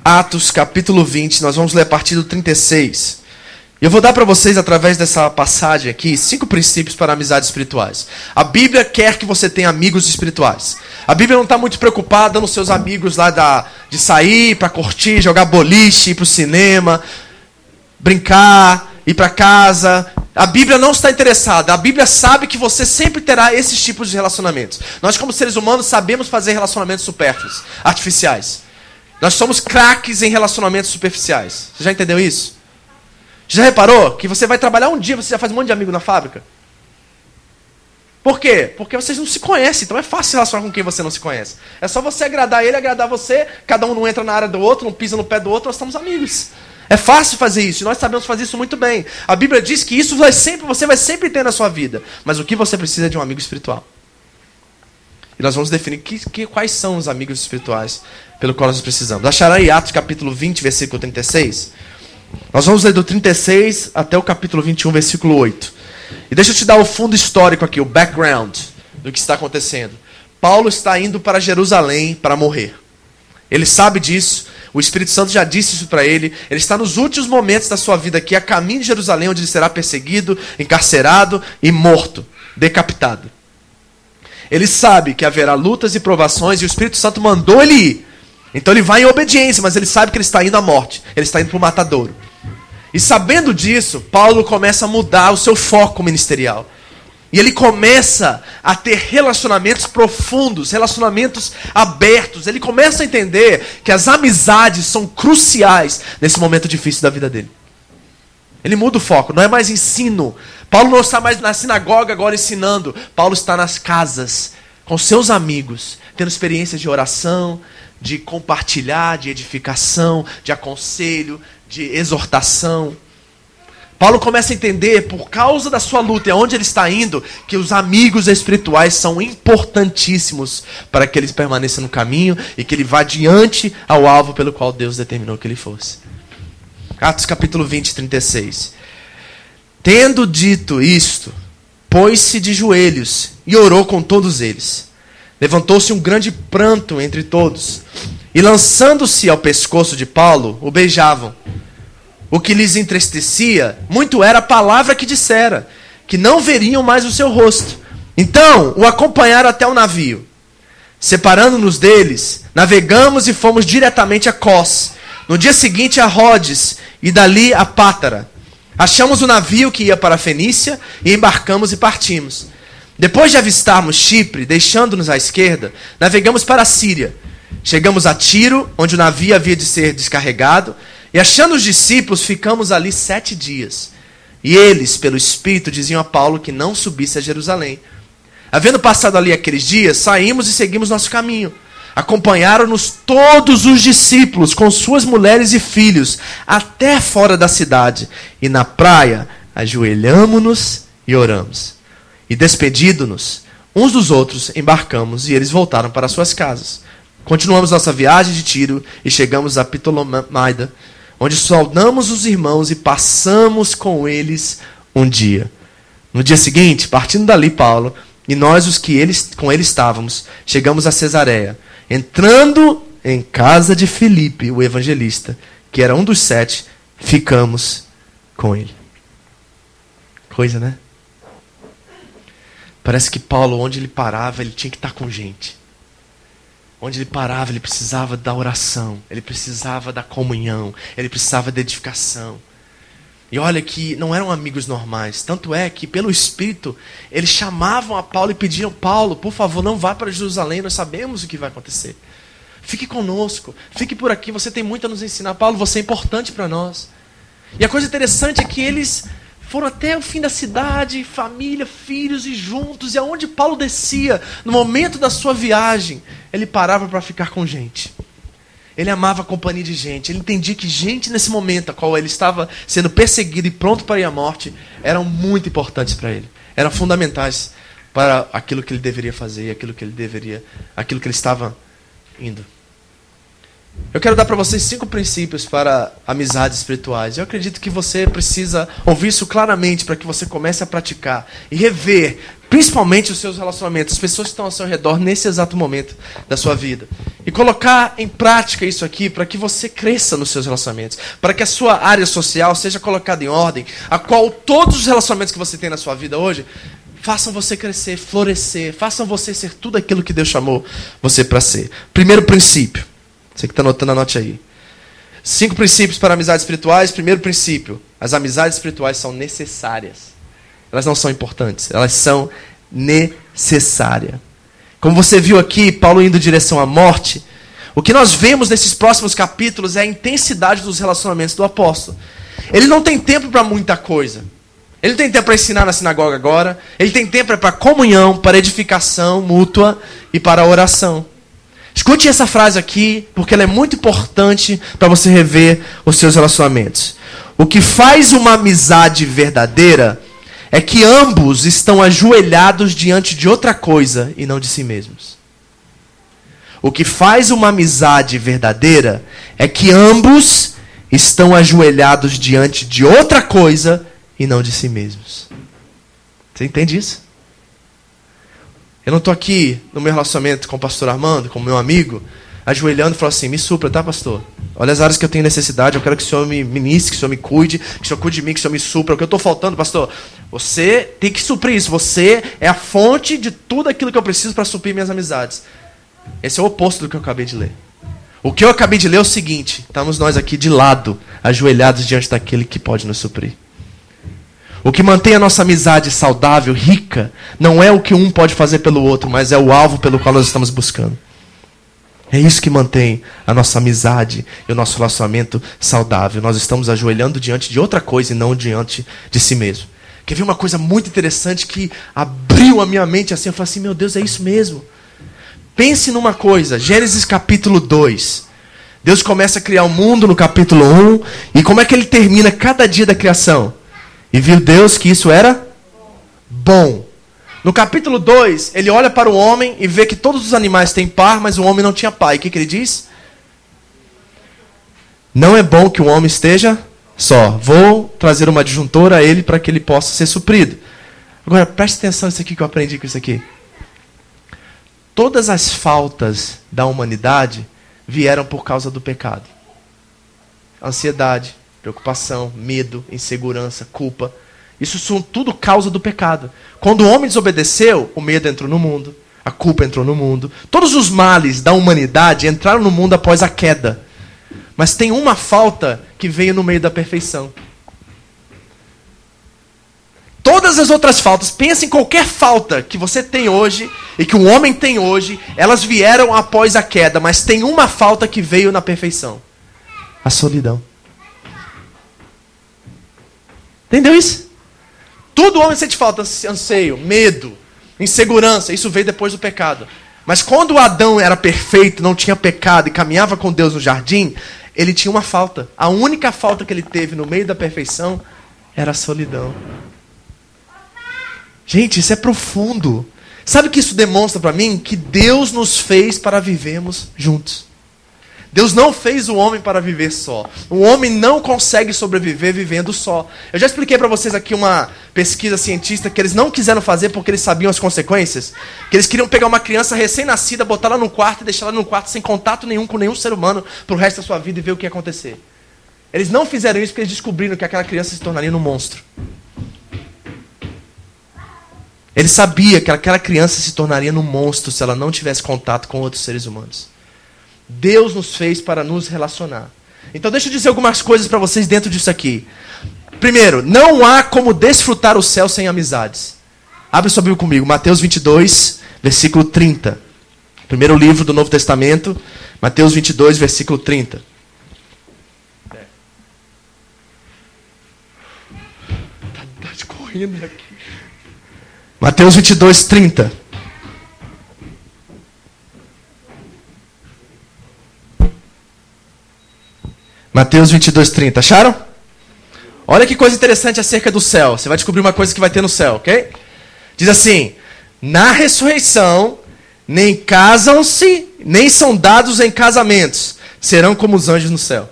Atos capítulo 20, nós vamos ler a partir do 36. E eu vou dar para vocês, através dessa passagem aqui, cinco princípios para amizades espirituais. A Bíblia quer que você tenha amigos espirituais. A Bíblia não está muito preocupada nos seus amigos lá da, de sair para curtir, jogar boliche, ir para o cinema, brincar, ir para casa. A Bíblia não está interessada. A Bíblia sabe que você sempre terá esses tipos de relacionamentos. Nós, como seres humanos, sabemos fazer relacionamentos supérfluos, artificiais. Nós somos craques em relacionamentos superficiais. Você já entendeu isso? Já reparou que você vai trabalhar um dia, você já faz um monte de amigo na fábrica? Por quê? Porque vocês não se conhecem, então é fácil relacionar com quem você não se conhece. É só você agradar ele, agradar você, cada um não entra na área do outro, não pisa no pé do outro, nós somos amigos. É fácil fazer isso, e nós sabemos fazer isso muito bem. A Bíblia diz que isso vai sempre, você vai sempre ter na sua vida. Mas o que você precisa é de um amigo espiritual. E nós vamos definir que, que, quais são os amigos espirituais pelo qual nós precisamos. Achará em Atos capítulo 20, versículo 36. Nós vamos ler do 36 até o capítulo 21, versículo 8. E deixa eu te dar o fundo histórico aqui, o background do que está acontecendo. Paulo está indo para Jerusalém para morrer. Ele sabe disso, o Espírito Santo já disse isso para ele. Ele está nos últimos momentos da sua vida aqui, a caminho de Jerusalém, onde ele será perseguido, encarcerado e morto, decapitado. Ele sabe que haverá lutas e provações e o Espírito Santo mandou ele ir. Então ele vai em obediência, mas ele sabe que ele está indo à morte. Ele está indo para o matadouro. E sabendo disso, Paulo começa a mudar o seu foco ministerial. E ele começa a ter relacionamentos profundos, relacionamentos abertos. Ele começa a entender que as amizades são cruciais nesse momento difícil da vida dele. Ele muda o foco, não é mais ensino. Paulo não está mais na sinagoga agora ensinando. Paulo está nas casas, com seus amigos, tendo experiências de oração, de compartilhar, de edificação, de aconselho, de exortação. Paulo começa a entender, por causa da sua luta e aonde ele está indo, que os amigos espirituais são importantíssimos para que ele permaneça no caminho e que ele vá diante ao alvo pelo qual Deus determinou que ele fosse. Atos capítulo 20, 36. Tendo dito isto, pôs-se de joelhos e orou com todos eles. Levantou-se um grande pranto entre todos, e lançando-se ao pescoço de Paulo, o beijavam. O que lhes entristecia muito era a palavra que dissera, que não veriam mais o seu rosto. Então o acompanharam até o navio. Separando-nos deles, navegamos e fomos diretamente a Cós. No dia seguinte a Rhodes e dali a Pátara. Achamos o navio que ia para a Fenícia e embarcamos e partimos. Depois de avistarmos Chipre, deixando-nos à esquerda, navegamos para a Síria. Chegamos a Tiro, onde o navio havia de ser descarregado, e achando os discípulos, ficamos ali sete dias. E eles, pelo Espírito, diziam a Paulo que não subisse a Jerusalém. Havendo passado ali aqueles dias, saímos e seguimos nosso caminho. Acompanharam-nos todos os discípulos, com suas mulheres e filhos, até fora da cidade. E na praia, ajoelhamos-nos e oramos. E despedindo-nos uns dos outros, embarcamos e eles voltaram para suas casas. Continuamos nossa viagem de tiro e chegamos a Ptolemaida, onde saudamos os irmãos e passamos com eles um dia. No dia seguinte, partindo dali, Paulo, e nós, os que eles, com ele estávamos, chegamos a Cesareia. Entrando em casa de Filipe, o evangelista, que era um dos sete, ficamos com ele. Coisa, né? Parece que Paulo, onde ele parava, ele tinha que estar com gente. Onde ele parava, ele precisava da oração, ele precisava da comunhão, ele precisava da edificação. E olha que não eram amigos normais. Tanto é que, pelo Espírito, eles chamavam a Paulo e pediam: Paulo, por favor, não vá para Jerusalém, nós sabemos o que vai acontecer. Fique conosco, fique por aqui, você tem muito a nos ensinar. Paulo, você é importante para nós. E a coisa interessante é que eles foram até o fim da cidade, família, filhos e juntos. E aonde Paulo descia, no momento da sua viagem, ele parava para ficar com gente. Ele amava a companhia de gente. Ele entendia que gente nesse momento, a qual ele estava sendo perseguido e pronto para ir à morte, eram muito importantes para ele. Eram fundamentais para aquilo que ele deveria fazer, aquilo que ele deveria, aquilo que ele estava indo. Eu quero dar para vocês cinco princípios para amizades espirituais. Eu acredito que você precisa ouvir isso claramente para que você comece a praticar e rever, principalmente os seus relacionamentos, as pessoas que estão ao seu redor nesse exato momento da sua vida. E colocar em prática isso aqui para que você cresça nos seus relacionamentos, para que a sua área social seja colocada em ordem, a qual todos os relacionamentos que você tem na sua vida hoje façam você crescer, florescer, façam você ser tudo aquilo que Deus chamou você para ser. Primeiro princípio você que está anotando, anote aí. Cinco princípios para amizades espirituais. Primeiro princípio: as amizades espirituais são necessárias. Elas não são importantes, elas são necessárias. Como você viu aqui, Paulo indo em direção à morte, o que nós vemos nesses próximos capítulos é a intensidade dos relacionamentos do apóstolo. Ele não tem tempo para muita coisa. Ele tem tempo para ensinar na sinagoga agora. Ele tem tempo para comunhão, para edificação mútua e para oração. Escute essa frase aqui, porque ela é muito importante para você rever os seus relacionamentos. O que faz uma amizade verdadeira é que ambos estão ajoelhados diante de outra coisa e não de si mesmos. O que faz uma amizade verdadeira é que ambos estão ajoelhados diante de outra coisa e não de si mesmos. Você entende isso? Eu não estou aqui no meu relacionamento com o pastor Armando, com o meu amigo, ajoelhando e falando assim: me supra, tá, pastor? Olha as áreas que eu tenho necessidade, eu quero que o Senhor me ministre, que o Senhor me cuide, que o Senhor cuide de mim, que o Senhor me supra. O que eu estou faltando, pastor? Você tem que suprir isso. Você é a fonte de tudo aquilo que eu preciso para suprir minhas amizades. Esse é o oposto do que eu acabei de ler. O que eu acabei de ler é o seguinte: estamos nós aqui de lado, ajoelhados diante daquele que pode nos suprir. O que mantém a nossa amizade saudável, rica, não é o que um pode fazer pelo outro, mas é o alvo pelo qual nós estamos buscando. É isso que mantém a nossa amizade e o nosso relacionamento saudável. Nós estamos ajoelhando diante de outra coisa e não diante de si mesmo. Quer ver uma coisa muito interessante que abriu a minha mente assim? Eu falei assim: meu Deus, é isso mesmo. Pense numa coisa, Gênesis capítulo 2. Deus começa a criar o mundo no capítulo 1. E como é que ele termina cada dia da criação? E viu Deus que isso era bom. No capítulo 2, ele olha para o homem e vê que todos os animais têm par, mas o homem não tinha pai. O que, que ele diz? Não é bom que o homem esteja só. Vou trazer uma adjuntora a ele para que ele possa ser suprido. Agora, preste atenção nisso aqui que eu aprendi com isso aqui. Todas as faltas da humanidade vieram por causa do pecado. Ansiedade, preocupação, medo, insegurança, culpa. Isso são tudo causa do pecado. Quando o homem desobedeceu, o medo entrou no mundo, a culpa entrou no mundo. Todos os males da humanidade entraram no mundo após a queda. Mas tem uma falta que veio no meio da perfeição. Todas as outras faltas, pense em qualquer falta que você tem hoje e que o homem tem hoje, elas vieram após a queda, mas tem uma falta que veio na perfeição: a solidão. Entendeu isso? Tudo homem sente falta, anseio, medo, insegurança. Isso veio depois do pecado. Mas quando Adão era perfeito, não tinha pecado e caminhava com Deus no jardim, ele tinha uma falta. A única falta que ele teve no meio da perfeição era a solidão. Gente, isso é profundo. Sabe o que isso demonstra para mim? Que Deus nos fez para vivermos juntos. Deus não fez o homem para viver só. O homem não consegue sobreviver vivendo só. Eu já expliquei para vocês aqui uma pesquisa cientista que eles não quiseram fazer porque eles sabiam as consequências. Que eles queriam pegar uma criança recém-nascida, botar ela no quarto e deixar ela no quarto sem contato nenhum com nenhum ser humano pro resto da sua vida e ver o que ia acontecer. Eles não fizeram isso porque eles descobriram que aquela criança se tornaria um monstro. Ele sabia que aquela criança se tornaria um monstro se ela não tivesse contato com outros seres humanos. Deus nos fez para nos relacionar. Então deixa eu dizer algumas coisas para vocês dentro disso aqui. Primeiro, não há como desfrutar o céu sem amizades. Abre sua Bíblia comigo, Mateus 22, versículo 30. Primeiro livro do Novo Testamento, Mateus 22, versículo 30. Tá, tá correndo aqui. Mateus 22, 30. Mateus 22, 30. Acharam? Olha que coisa interessante acerca do céu. Você vai descobrir uma coisa que vai ter no céu, ok? Diz assim: Na ressurreição, nem casam-se, nem são dados em casamentos. Serão como os anjos no céu.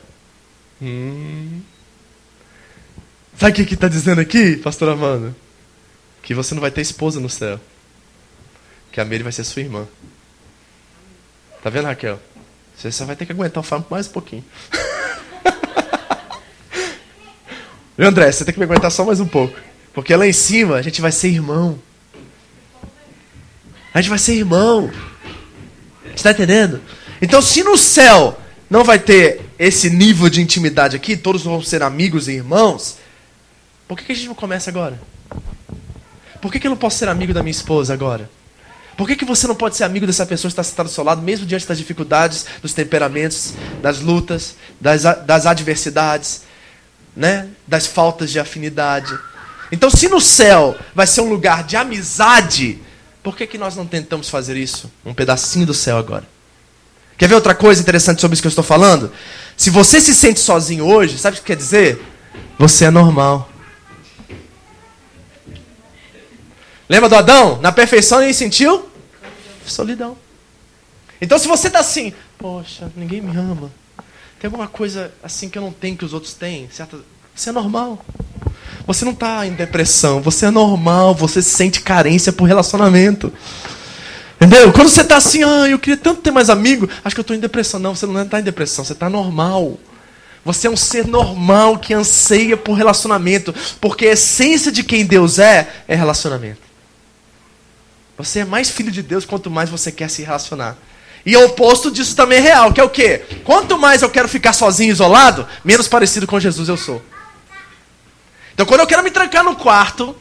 Hum. Sabe o que está dizendo aqui, pastor Amanda? Que você não vai ter esposa no céu. Que a Mary vai ser sua irmã. Tá vendo, Raquel? Você só vai ter que aguentar o farm mais um pouquinho. Viu, André? Você tem que me aguentar só mais um pouco. Porque lá em cima a gente vai ser irmão. A gente vai ser irmão. Você está entendendo? Então, se no céu não vai ter esse nível de intimidade aqui, todos vão ser amigos e irmãos, por que, que a gente não começa agora? Por que, que eu não posso ser amigo da minha esposa agora? Por que, que você não pode ser amigo dessa pessoa que está sentada ao seu lado, mesmo diante das dificuldades, dos temperamentos, das lutas, das, das adversidades? Né, das faltas de afinidade. Então, se no céu vai ser um lugar de amizade, por que, que nós não tentamos fazer isso? Um pedacinho do céu agora. Quer ver outra coisa interessante sobre isso que eu estou falando? Se você se sente sozinho hoje, sabe o que quer dizer? Você é normal. Lembra do Adão? Na perfeição ele sentiu solidão. Então, se você está assim, poxa, ninguém me ama, tem alguma coisa assim que eu não tenho que os outros têm, certa... Você é normal. Você não está em depressão, você é normal, você sente carência por relacionamento. Entendeu? Quando você está assim, ah, eu queria tanto ter mais amigo, acho que eu estou em depressão. Não, você não está em depressão, você está normal. Você é um ser normal que anseia por relacionamento, porque a essência de quem Deus é é relacionamento. Você é mais filho de Deus quanto mais você quer se relacionar. E o oposto disso também é real, que é o quê? Quanto mais eu quero ficar sozinho, isolado, menos parecido com Jesus eu sou. Então quando eu quero me trancar no quarto,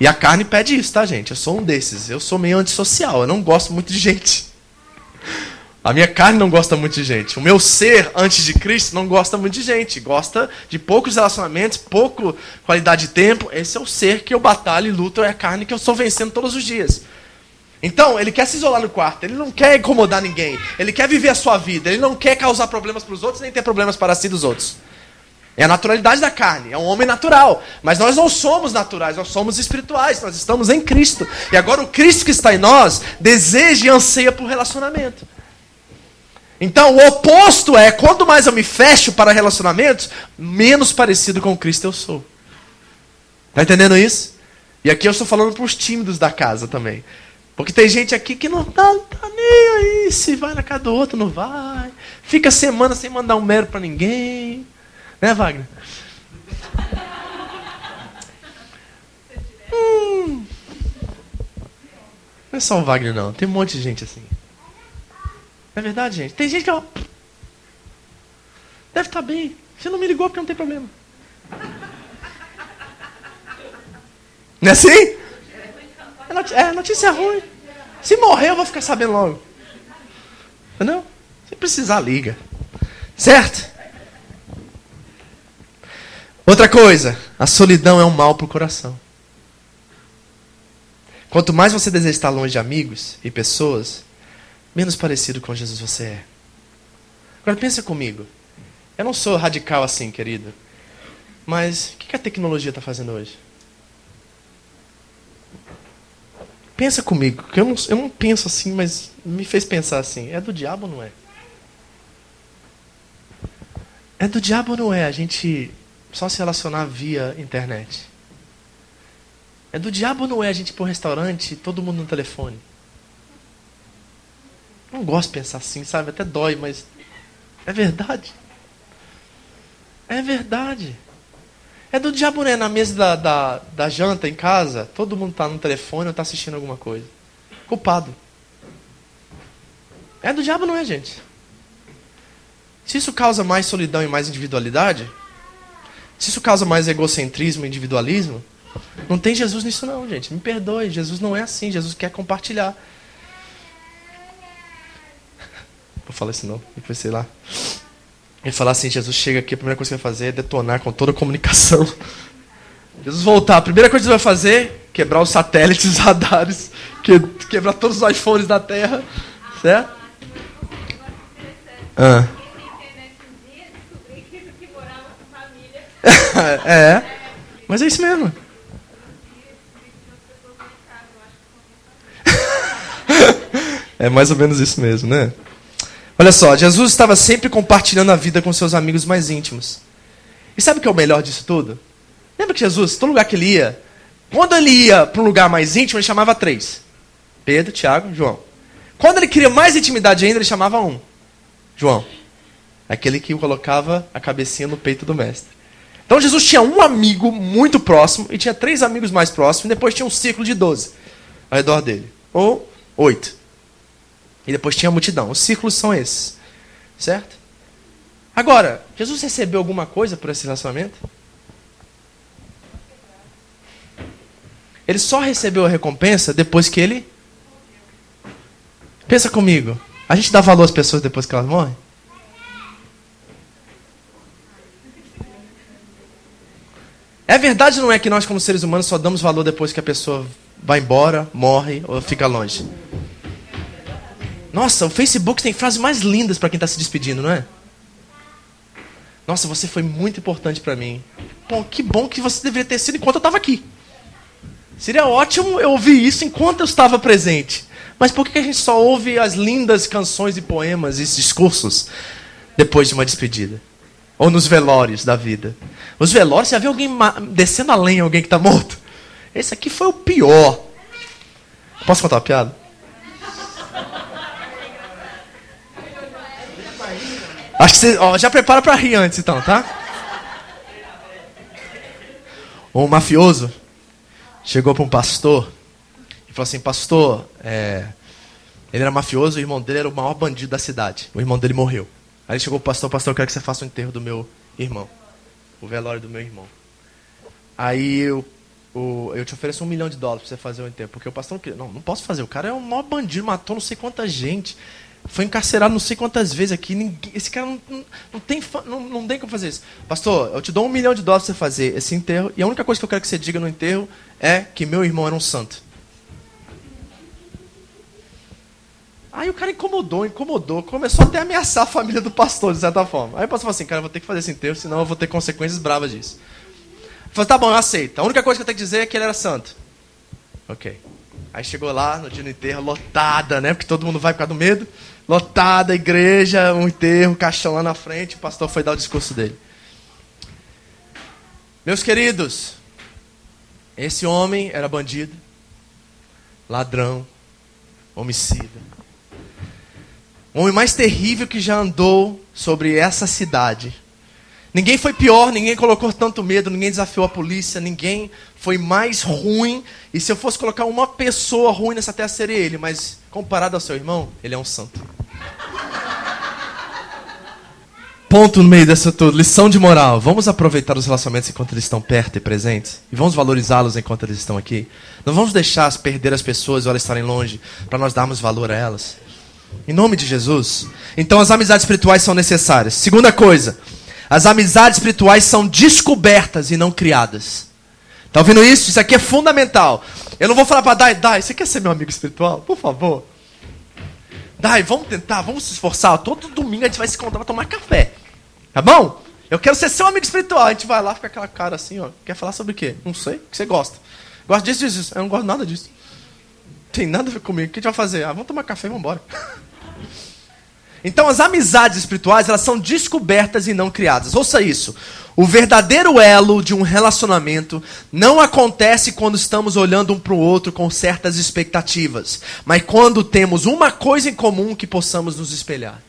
e a carne pede isso, tá, gente? Eu sou um desses. Eu sou meio antissocial, eu não gosto muito de gente. A minha carne não gosta muito de gente. O meu ser, antes de Cristo, não gosta muito de gente. Gosta de poucos relacionamentos, pouco qualidade de tempo. Esse é o ser que eu batalho e luto, é a carne que eu estou vencendo todos os dias. Então, ele quer se isolar no quarto, ele não quer incomodar ninguém, ele quer viver a sua vida, ele não quer causar problemas para os outros, nem ter problemas para si dos outros. É a naturalidade da carne, é um homem natural. Mas nós não somos naturais, nós somos espirituais, nós estamos em Cristo. E agora o Cristo que está em nós deseja e anseia por relacionamento. Então, o oposto é, quanto mais eu me fecho para relacionamentos, menos parecido com Cristo eu sou. Está entendendo isso? E aqui eu estou falando para os tímidos da casa também. Porque tem gente aqui que não tá, tá, nem aí, se vai na casa do outro, não vai. Fica semana sem mandar um mero para ninguém. Né, Wagner? hum. Não é só o Wagner, não. Tem um monte de gente assim. É verdade, gente? Tem gente que ó, deve estar tá bem. Você não me ligou porque não tem problema. Não é assim? É notícia ruim. Se morrer, eu vou ficar sabendo logo. Entendeu? Se precisar, liga. Certo? Outra coisa, a solidão é um mal para o coração. Quanto mais você deseja estar longe de amigos e pessoas, menos parecido com Jesus você é. Agora pensa comigo. Eu não sou radical assim, querido. Mas o que a tecnologia está fazendo hoje? Pensa comigo, que eu não, eu não penso assim, mas me fez pensar assim. É do diabo ou não é? É do diabo ou não é a gente só se relacionar via internet? É do diabo ou não é a gente ir para um restaurante e todo mundo no telefone? Não gosto de pensar assim, sabe? Até dói, mas é verdade. É verdade. É do diabo, né? Na mesa da, da, da janta em casa, todo mundo está no telefone ou está assistindo alguma coisa. Culpado. É do diabo, não é, gente? Se isso causa mais solidão e mais individualidade, se isso causa mais egocentrismo e individualismo, não tem Jesus nisso não, gente. Me perdoe, Jesus não é assim. Jesus quer compartilhar. Vou falar isso não, depois sei lá. Ele falar assim, Jesus chega aqui, a primeira coisa que vai fazer é detonar com toda a comunicação. Jesus voltar, a primeira coisa que ele vai fazer, quebrar os satélites, os radares, que, quebrar todos os iPhones da Terra, certo? Ah. é, mas é isso mesmo. é mais ou menos isso mesmo, né? Olha só, Jesus estava sempre compartilhando a vida com seus amigos mais íntimos. E sabe o que é o melhor disso tudo? Lembra que Jesus, todo lugar que ele ia, quando ele ia para um lugar mais íntimo, ele chamava três: Pedro, Tiago, João. Quando ele queria mais intimidade ainda, ele chamava um: João. Aquele que colocava a cabecinha no peito do mestre. Então Jesus tinha um amigo muito próximo e tinha três amigos mais próximos, e depois tinha um círculo de doze ao redor dele. Ou oito. E depois tinha a multidão. Os círculos são esses. Certo? Agora, Jesus recebeu alguma coisa por esse relacionamento? Ele só recebeu a recompensa depois que ele. Pensa comigo. A gente dá valor às pessoas depois que elas morrem? É verdade ou não é que nós, como seres humanos, só damos valor depois que a pessoa vai embora, morre ou fica longe? Nossa, o Facebook tem frases mais lindas para quem está se despedindo, não é? Nossa, você foi muito importante para mim. Pô, que bom que você deveria ter sido enquanto eu estava aqui. Seria ótimo eu ouvir isso enquanto eu estava presente. Mas por que a gente só ouve as lindas canções e poemas e discursos depois de uma despedida. Ou nos velórios da vida. Os velórios, você já viu alguém descendo a alguém que está morto? Esse aqui foi o pior. Posso contar uma piada? Acho que você ó, já prepara para rir antes, então, tá? Um mafioso chegou para um pastor e falou assim: Pastor, é... ele era mafioso, o irmão dele era o maior bandido da cidade. O irmão dele morreu. Aí chegou o pastor: Pastor, eu quero que você faça o enterro do meu irmão, o velório do meu irmão. Aí eu, o, eu te ofereço um milhão de dólares para você fazer o enterro. Porque o pastor não queria. Não, não posso fazer. O cara é o maior bandido, matou não sei quanta gente. Foi encarcerado não sei quantas vezes aqui. Esse cara não, não, não, tem, não, não tem como fazer isso. Pastor, eu te dou um milhão de dólares para você fazer esse enterro. E a única coisa que eu quero que você diga no enterro é que meu irmão era um santo. Aí o cara incomodou, incomodou, começou até a ameaçar a família do pastor, de certa forma. Aí o pastor falou assim, cara, eu vou ter que fazer esse enterro, senão eu vou ter consequências bravas disso. Ele falou, tá bom, eu aceito. A única coisa que eu tenho que dizer é que ele era santo. Ok. Aí chegou lá, no dia do enterro, lotada, né? Porque todo mundo vai por causa do medo. Lotada a igreja, um enterro, um caixão lá na frente, o pastor foi dar o discurso dele. Meus queridos, esse homem era bandido, ladrão, homicida o homem mais terrível que já andou sobre essa cidade. Ninguém foi pior, ninguém colocou tanto medo, ninguém desafiou a polícia, ninguém foi mais ruim. E se eu fosse colocar uma pessoa ruim nessa terra, seria ele. Mas comparado ao seu irmão, ele é um santo. Ponto no meio dessa tudo. Lição de moral. Vamos aproveitar os relacionamentos enquanto eles estão perto e presentes. E vamos valorizá-los enquanto eles estão aqui. Não vamos deixar perder as pessoas ou elas estarem longe para nós darmos valor a elas. Em nome de Jesus. Então as amizades espirituais são necessárias. Segunda coisa, as amizades espirituais são descobertas e não criadas. Tá ouvindo isso? Isso aqui é fundamental. Eu não vou falar para Dai, Dai, você quer ser meu amigo espiritual? Por favor. Dai, vamos tentar, vamos se esforçar. Todo domingo a gente vai se encontrar para tomar café. Tá bom? Eu quero ser seu amigo espiritual. A gente vai lá, fica aquela cara assim, ó. Quer falar sobre o quê? Não sei. O que você gosta? Gosta disso, disso. Eu não gosto nada disso. Tem nada a ver comigo. O que a gente vai fazer? Ah, vamos tomar café e vamos embora. Então as amizades espirituais, elas são descobertas e não criadas. Ouça isso. O verdadeiro elo de um relacionamento não acontece quando estamos olhando um para o outro com certas expectativas, mas quando temos uma coisa em comum que possamos nos espelhar.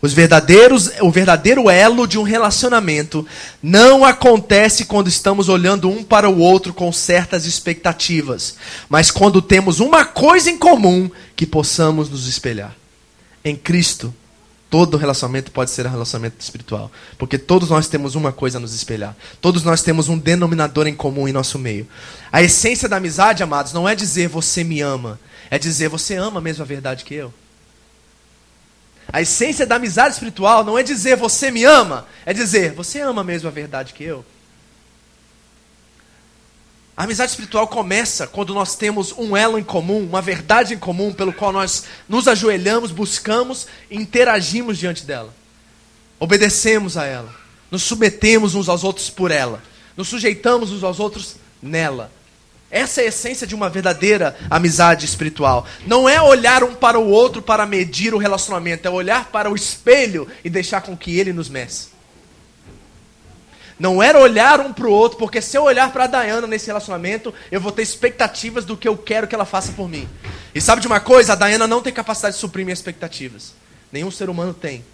Os verdadeiros, o verdadeiro elo de um relacionamento não acontece quando estamos olhando um para o outro com certas expectativas, mas quando temos uma coisa em comum que possamos nos espelhar. Em Cristo, todo relacionamento pode ser um relacionamento espiritual. Porque todos nós temos uma coisa a nos espelhar. Todos nós temos um denominador em comum em nosso meio. A essência da amizade, amados, não é dizer você me ama. É dizer você ama a mesma verdade que eu. A essência da amizade espiritual não é dizer você me ama. É dizer você ama a mesma verdade que eu. A amizade espiritual começa quando nós temos um elo em comum, uma verdade em comum, pelo qual nós nos ajoelhamos, buscamos e interagimos diante dela. Obedecemos a ela, nos submetemos uns aos outros por ela, nos sujeitamos uns aos outros nela. Essa é a essência de uma verdadeira amizade espiritual. Não é olhar um para o outro para medir o relacionamento, é olhar para o espelho e deixar com que ele nos meça. Não era olhar um para o outro, porque se eu olhar para a Dayana nesse relacionamento, eu vou ter expectativas do que eu quero que ela faça por mim. E sabe de uma coisa? A Dayana não tem capacidade de suprir minhas expectativas. Nenhum ser humano tem.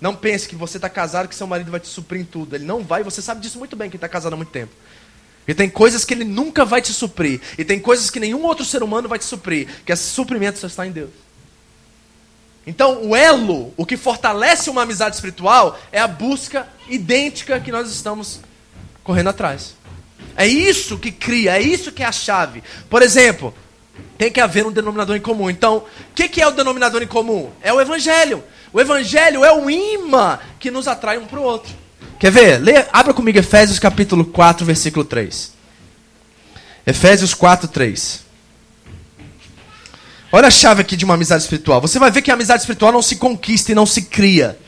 Não pense que você está casado que seu marido vai te suprir em tudo. Ele não vai, você sabe disso muito bem, que está casado há muito tempo. E tem coisas que ele nunca vai te suprir. E tem coisas que nenhum outro ser humano vai te suprir. Que esse suprimento só está em Deus. Então, o elo, o que fortalece uma amizade espiritual, é a busca idêntica que nós estamos correndo atrás. É isso que cria, é isso que é a chave. Por exemplo, tem que haver um denominador em comum. Então, o que, que, é o denominador em comum? É o Evangelho. O Evangelho é o imã que nos atrai um para o outro. Quer ver? Lê, abra comigo Efésios capítulo 4, versículo 3. Efésios 4, 3. Olha a chave aqui de uma amizade espiritual. Você vai ver que a amizade espiritual não se conquista e não se cria.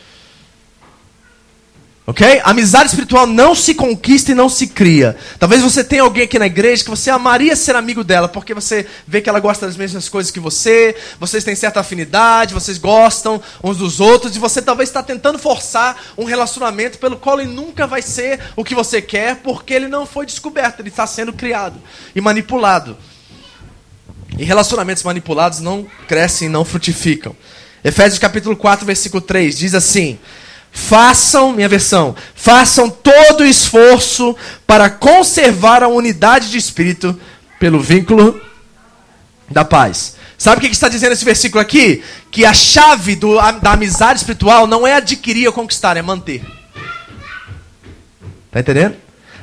Ok? Amizade espiritual não se conquista e não se cria. Talvez você tenha alguém aqui na igreja que você amaria ser amigo dela, porque você vê que ela gosta das mesmas coisas que você, vocês têm certa afinidade, vocês gostam uns dos outros, e você talvez está tentando forçar um relacionamento pelo qual ele nunca vai ser o que você quer, porque ele não foi descoberto, ele está sendo criado e manipulado. E relacionamentos manipulados não crescem e não frutificam. Efésios capítulo 4, versículo 3 diz assim: Façam, minha versão, façam todo o esforço para conservar a unidade de espírito pelo vínculo da paz. Sabe o que está dizendo esse versículo aqui? Que a chave do, da amizade espiritual não é adquirir ou conquistar, é manter. Está entendendo?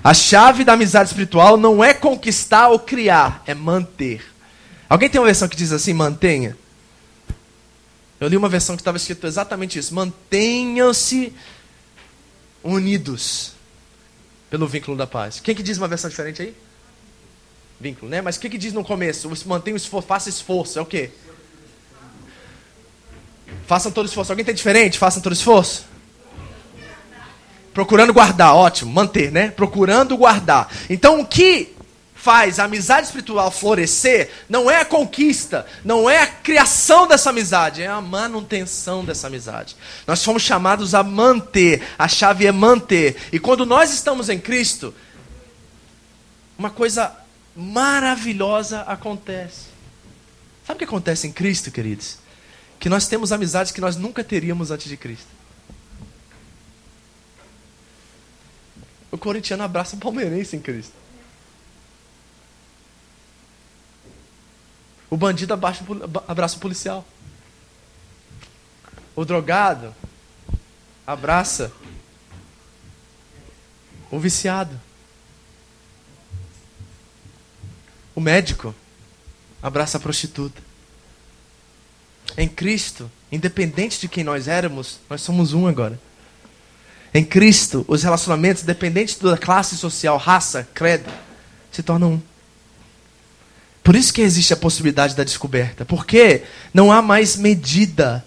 A chave da amizade espiritual não é conquistar ou criar, é manter. Alguém tem uma versão que diz assim: mantenha? Eu li uma versão que estava escrito exatamente isso: mantenham-se unidos pelo vínculo da paz. Quem que diz uma versão diferente aí? Vínculo, né? Mas o que, que diz no começo? Mantenha o esforço, faça esforço. É o quê? Façam todo esforço. Alguém tem diferente? Façam todo esforço. Procurando guardar, ótimo, manter, né? Procurando guardar. Então o que faz a amizade espiritual florescer não é a conquista, não é a criação dessa amizade, é a manutenção dessa amizade. Nós fomos chamados a manter, a chave é manter. E quando nós estamos em Cristo, uma coisa maravilhosa acontece. Sabe o que acontece em Cristo, queridos? Que nós temos amizades que nós nunca teríamos antes de Cristo. O corintiano abraça o palmeirense em Cristo. O bandido abraça o policial. O drogado abraça o viciado. O médico abraça a prostituta. Em Cristo, independente de quem nós éramos, nós somos um agora. Em Cristo, os relacionamentos, independente da classe social, raça, credo, se tornam um. Por isso que existe a possibilidade da descoberta. Porque não há mais medida.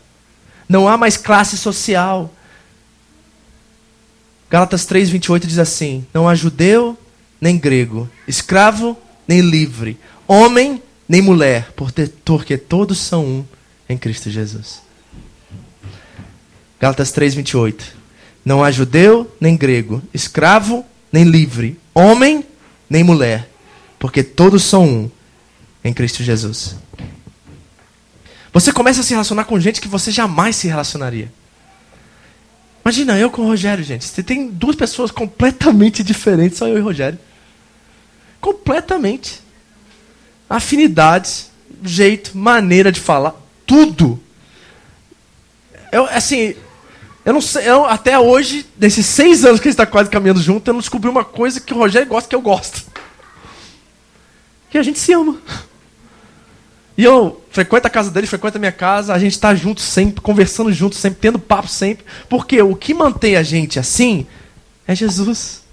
Não há mais classe social. Gálatas 3, 28 diz assim: Não há judeu nem grego, escravo nem livre, homem nem mulher, porque todos são um em Cristo Jesus. Gálatas 3, 28. Não há judeu nem grego, escravo nem livre, homem nem mulher, porque todos são um em Cristo Jesus. Você começa a se relacionar com gente que você jamais se relacionaria. Imagina eu com o Rogério, gente. Você tem duas pessoas completamente diferentes, só eu e o Rogério. Completamente. Afinidades, jeito, maneira de falar, tudo. Eu, assim, eu não sei, eu, até hoje, nesses seis anos que a gente está quase caminhando junto, eu não descobri uma coisa que o Rogério gosta que eu gosto. Que a gente se ama. E eu frequento a casa dele, frequento a minha casa, a gente está junto sempre, conversando junto sempre, tendo papo sempre. Porque o que mantém a gente assim é Jesus.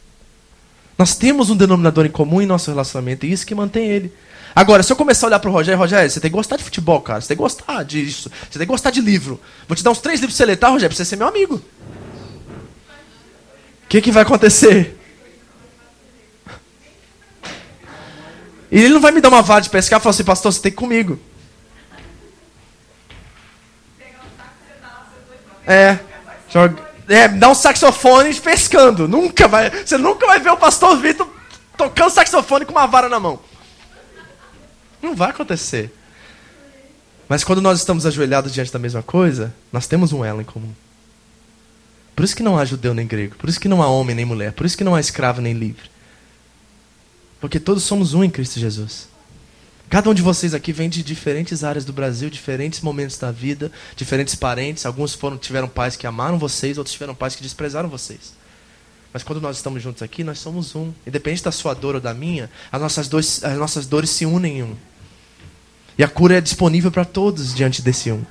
Nós temos um denominador em comum em nosso relacionamento, e isso que mantém ele. Agora, se eu começar a olhar para o Rogério, Rogério, você tem que gostar de futebol, cara. Você tem que gostar disso. Você tem que gostar de livro. Vou te dar uns três livros para você ler, tá, Rogério? Para você ser meu amigo. O que, que vai acontecer? E ele não vai me dar uma vara de pescar e falar assim, pastor, você tem que ir comigo. É, joga, é, dá um saxofone pescando. Nunca vai, você nunca vai ver o pastor Vitor tocando saxofone com uma vara na mão. Não vai acontecer. Mas quando nós estamos ajoelhados diante da mesma coisa, nós temos um elo em comum. Por isso que não há judeu nem grego. Por isso que não há homem nem mulher. Por isso que não há escravo nem livre. Porque todos somos um em Cristo Jesus. Cada um de vocês aqui vem de diferentes áreas do Brasil, diferentes momentos da vida, diferentes parentes. Alguns foram tiveram pais que amaram vocês, outros tiveram pais que desprezaram vocês. Mas quando nós estamos juntos aqui, nós somos um. Independente da sua dor ou da minha, as nossas dores, as nossas dores se unem em um. E a cura é disponível para todos diante desse um.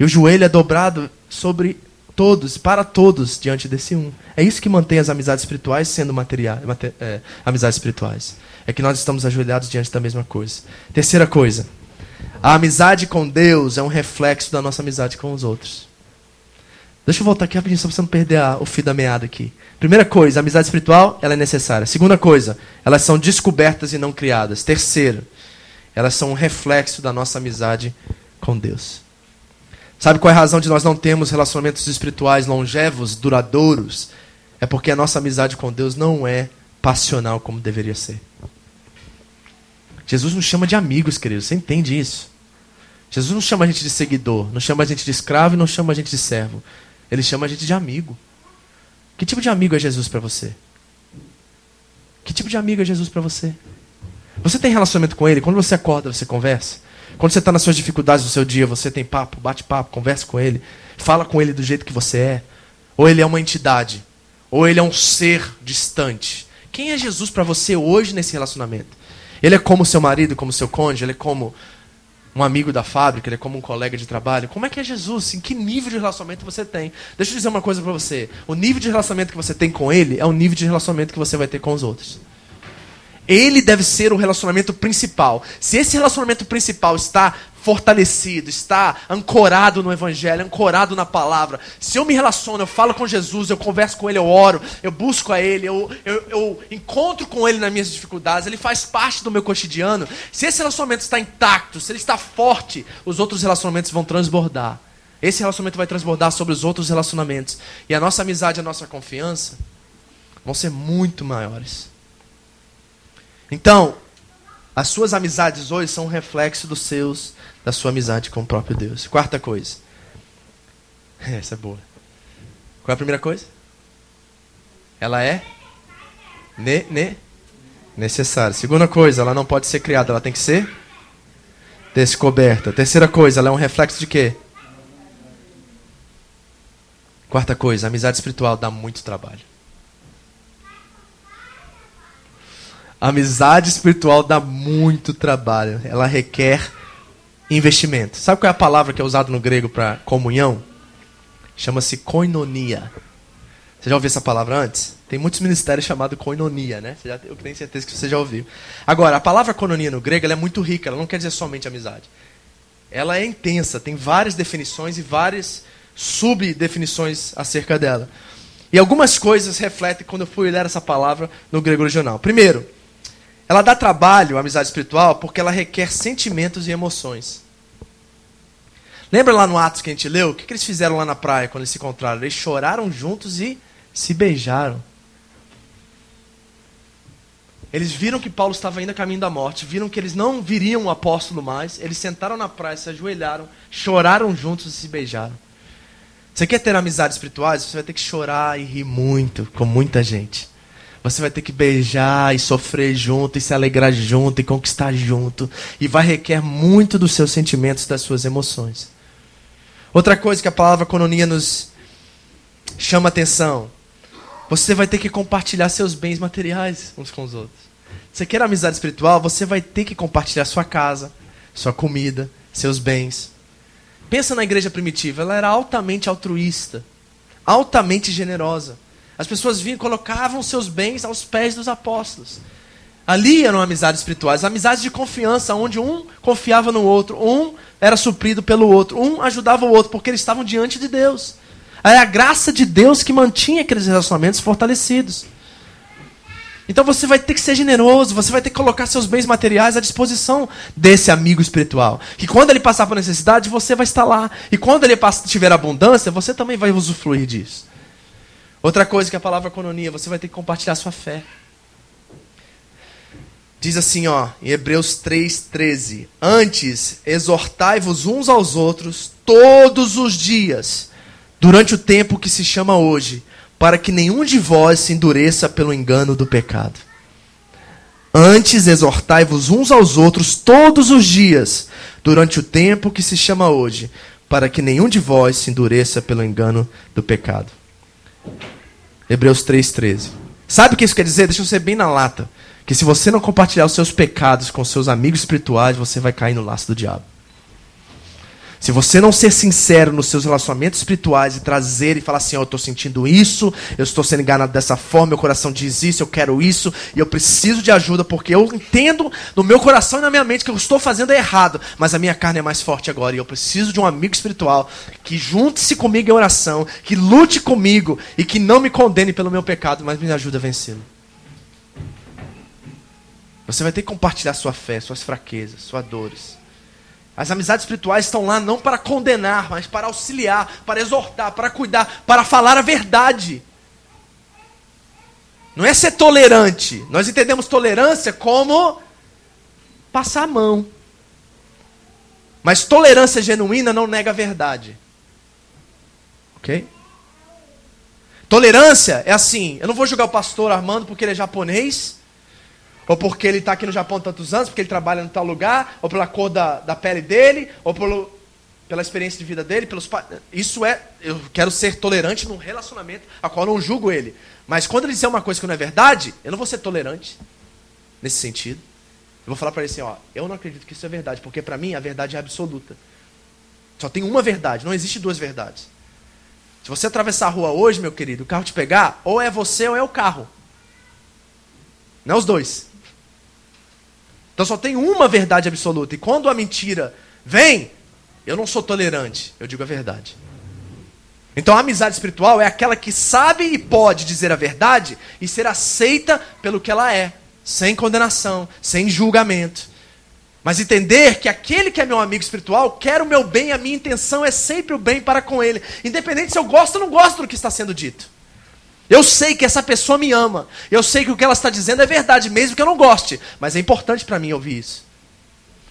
E o joelho é dobrado sobre todos, para todos, diante desse um. É isso que mantém as amizades espirituais sendo materiais, é, amizades espirituais. É que nós estamos ajoelhados diante da mesma coisa. Terceira coisa. A amizade com Deus é um reflexo da nossa amizade com os outros. Deixa eu voltar aqui rapidinho, só pra você não perder a, o fio da meada aqui. Primeira coisa, a amizade espiritual, ela é necessária. Segunda coisa, elas são descobertas e não criadas. Terceira, elas são um reflexo da nossa amizade com Deus. Sabe qual é a razão de nós não termos relacionamentos espirituais longevos, duradouros? É porque a nossa amizade com Deus não é passional como deveria ser. Jesus nos chama de amigos, queridos. Você entende isso? Jesus não chama a gente de seguidor, não chama a gente de escravo e não chama a gente de servo. Ele chama a gente de amigo. Que tipo de amigo é Jesus para você? Que tipo de amigo é Jesus para você? Você tem relacionamento com ele? Quando você acorda, você conversa? Quando você está nas suas dificuldades do seu dia, você tem papo, bate papo, conversa com ele, fala com ele do jeito que você é? Ou ele é uma entidade? Ou ele é um ser distante? Quem é Jesus para você hoje nesse relacionamento? Ele é como seu marido, como seu cônjuge, ele é como um amigo da fábrica, ele é como um colega de trabalho. Como é que é Jesus? Em que nível de relacionamento você tem? Deixa eu dizer uma coisa para você. O nível de relacionamento que você tem com ele é o nível de relacionamento que você vai ter com os outros. Ele deve ser o relacionamento principal. Se esse relacionamento principal está fortalecido, está ancorado no Evangelho, ancorado na palavra. Se eu me relaciono, eu falo com Jesus, eu converso com Ele, eu oro, eu busco a Ele, eu, eu, eu encontro com Ele nas minhas dificuldades, Ele faz parte do meu cotidiano. Se esse relacionamento está intacto, se ele está forte, os outros relacionamentos vão transbordar. Esse relacionamento vai transbordar sobre os outros relacionamentos. E a nossa amizade, a nossa confiança vão ser muito maiores. Então, as suas amizades hoje são um reflexo dos seus da sua amizade com o próprio Deus. Quarta coisa. Essa é boa. Qual é a primeira coisa? Ela é ne, ne, necessária. Segunda coisa, ela não pode ser criada, ela tem que ser descoberta. Terceira coisa, ela é um reflexo de quê? Quarta coisa, amizade espiritual dá muito trabalho. Amizade espiritual dá muito trabalho. Ela requer investimento. Sabe qual é a palavra que é usada no grego para comunhão? Chama-se koinonia. Você já ouviu essa palavra antes? Tem muitos ministérios chamados koinonia, né? Já, eu tenho certeza que você já ouviu. Agora, a palavra koinonia no grego é muito rica, ela não quer dizer somente amizade. Ela é intensa, tem várias definições e várias subdefinições acerca dela. E algumas coisas refletem quando eu fui ler essa palavra no grego original. Primeiro, ela dá trabalho, a amizade espiritual, porque ela requer sentimentos e emoções. Lembra lá no Atos que a gente leu? O que, eles fizeram lá na praia quando eles se encontraram? Eles choraram juntos e se beijaram. Eles viram que Paulo estava indo a caminho da morte, viram que eles não viriam o apóstolo mais, eles sentaram na praia, se ajoelharam, choraram juntos e se beijaram. Você quer ter amizades espirituais? Você vai ter que chorar e rir muito com muita gente. Você vai ter que beijar e sofrer junto, e se alegrar junto, e conquistar junto. E vai requer muito dos seus sentimentos, das suas emoções. Outra coisa que a palavra cononia nos chama atenção. Você vai ter que compartilhar seus bens materiais uns com os outros. Você quer amizade espiritual? Você vai ter que compartilhar sua casa, sua comida, seus bens. Pensa na igreja primitiva, ela era altamente altruísta, altamente generosa. As pessoas vinham e colocavam seus bens aos pés dos apóstolos. Ali eram amizades espirituais, amizades de confiança, onde um confiava no outro, um era suprido pelo outro, um ajudava o outro, porque eles estavam diante de Deus. Era a graça de Deus que mantinha aqueles relacionamentos fortalecidos. Então você vai ter que ser generoso, você vai ter que colocar seus bens materiais à disposição desse amigo espiritual. Que quando ele passar por necessidade, você vai estar lá. E quando ele tiver abundância, você também vai usufruir disso. Outra coisa que a palavra cononia, você vai ter que compartilhar sua fé. Diz assim, ó, em Hebreus 3:13, antes exortai-vos uns aos outros todos os dias, durante o tempo que se chama hoje, para que nenhum de vós se endureça pelo engano do pecado. Antes exortai-vos uns aos outros todos os dias, durante o tempo que se chama hoje, para que nenhum de vós se endureça pelo engano do pecado. Hebreus 3,13. Sabe o que isso quer dizer? Deixa eu ser bem na lata. Que se você não compartilhar os seus pecados com seus amigos espirituais, você vai cair no laço do diabo. Se você não ser sincero nos seus relacionamentos espirituais e trazer e falar assim, oh, eu estou sentindo isso, eu estou sendo enganado dessa forma, meu coração diz isso, eu quero isso, e eu preciso de ajuda, porque eu entendo no meu coração e na minha mente que eu estou fazendo errado, mas a minha carne é mais forte agora, e eu preciso de um amigo espiritual que junte-se comigo em oração, que lute comigo e que não me condene pelo meu pecado, mas me ajude a vencê-lo. Você vai ter que compartilhar sua fé, suas fraquezas, suas dores. As amizades espirituais estão lá não para condenar, mas para auxiliar, para exortar, para cuidar, para falar a verdade. Não é ser tolerante. Nós entendemos tolerância como passar a mão. Mas tolerância genuína não nega a verdade. Ok? Tolerância é assim: eu não vou julgar o pastor Armando porque ele é japonês, ou porque ele está aqui no Japão tantos anos, porque ele trabalha em tal lugar, ou pela cor da, da pele dele, ou pelo, pela experiência de vida dele, pelos Isso é, eu quero ser tolerante num relacionamento a qual eu não julgo ele. Mas quando ele disser uma coisa que não é verdade, eu não vou ser tolerante nesse sentido. Eu vou falar para ele assim, ó, eu não acredito que isso é verdade, porque para mim a verdade é absoluta. Só tem uma verdade, não existe duas verdades. Se você atravessar a rua hoje, meu querido, o carro te pegar, ou é você ou é o carro. Não é os dois. Então só tem uma verdade absoluta. E quando a mentira vem, eu não sou tolerante, eu digo a verdade. Então a amizade espiritual é aquela que sabe e pode dizer a verdade e ser aceita pelo que ela é, sem condenação, sem julgamento. Mas entender que aquele que é meu amigo espiritual quer o meu bem, a minha intenção é sempre o bem para com ele, independente se eu gosto ou não gosto do que está sendo dito. Eu sei que essa pessoa me ama. Eu sei que o que ela está dizendo é verdade, mesmo que eu não goste. Mas é importante para mim ouvir isso.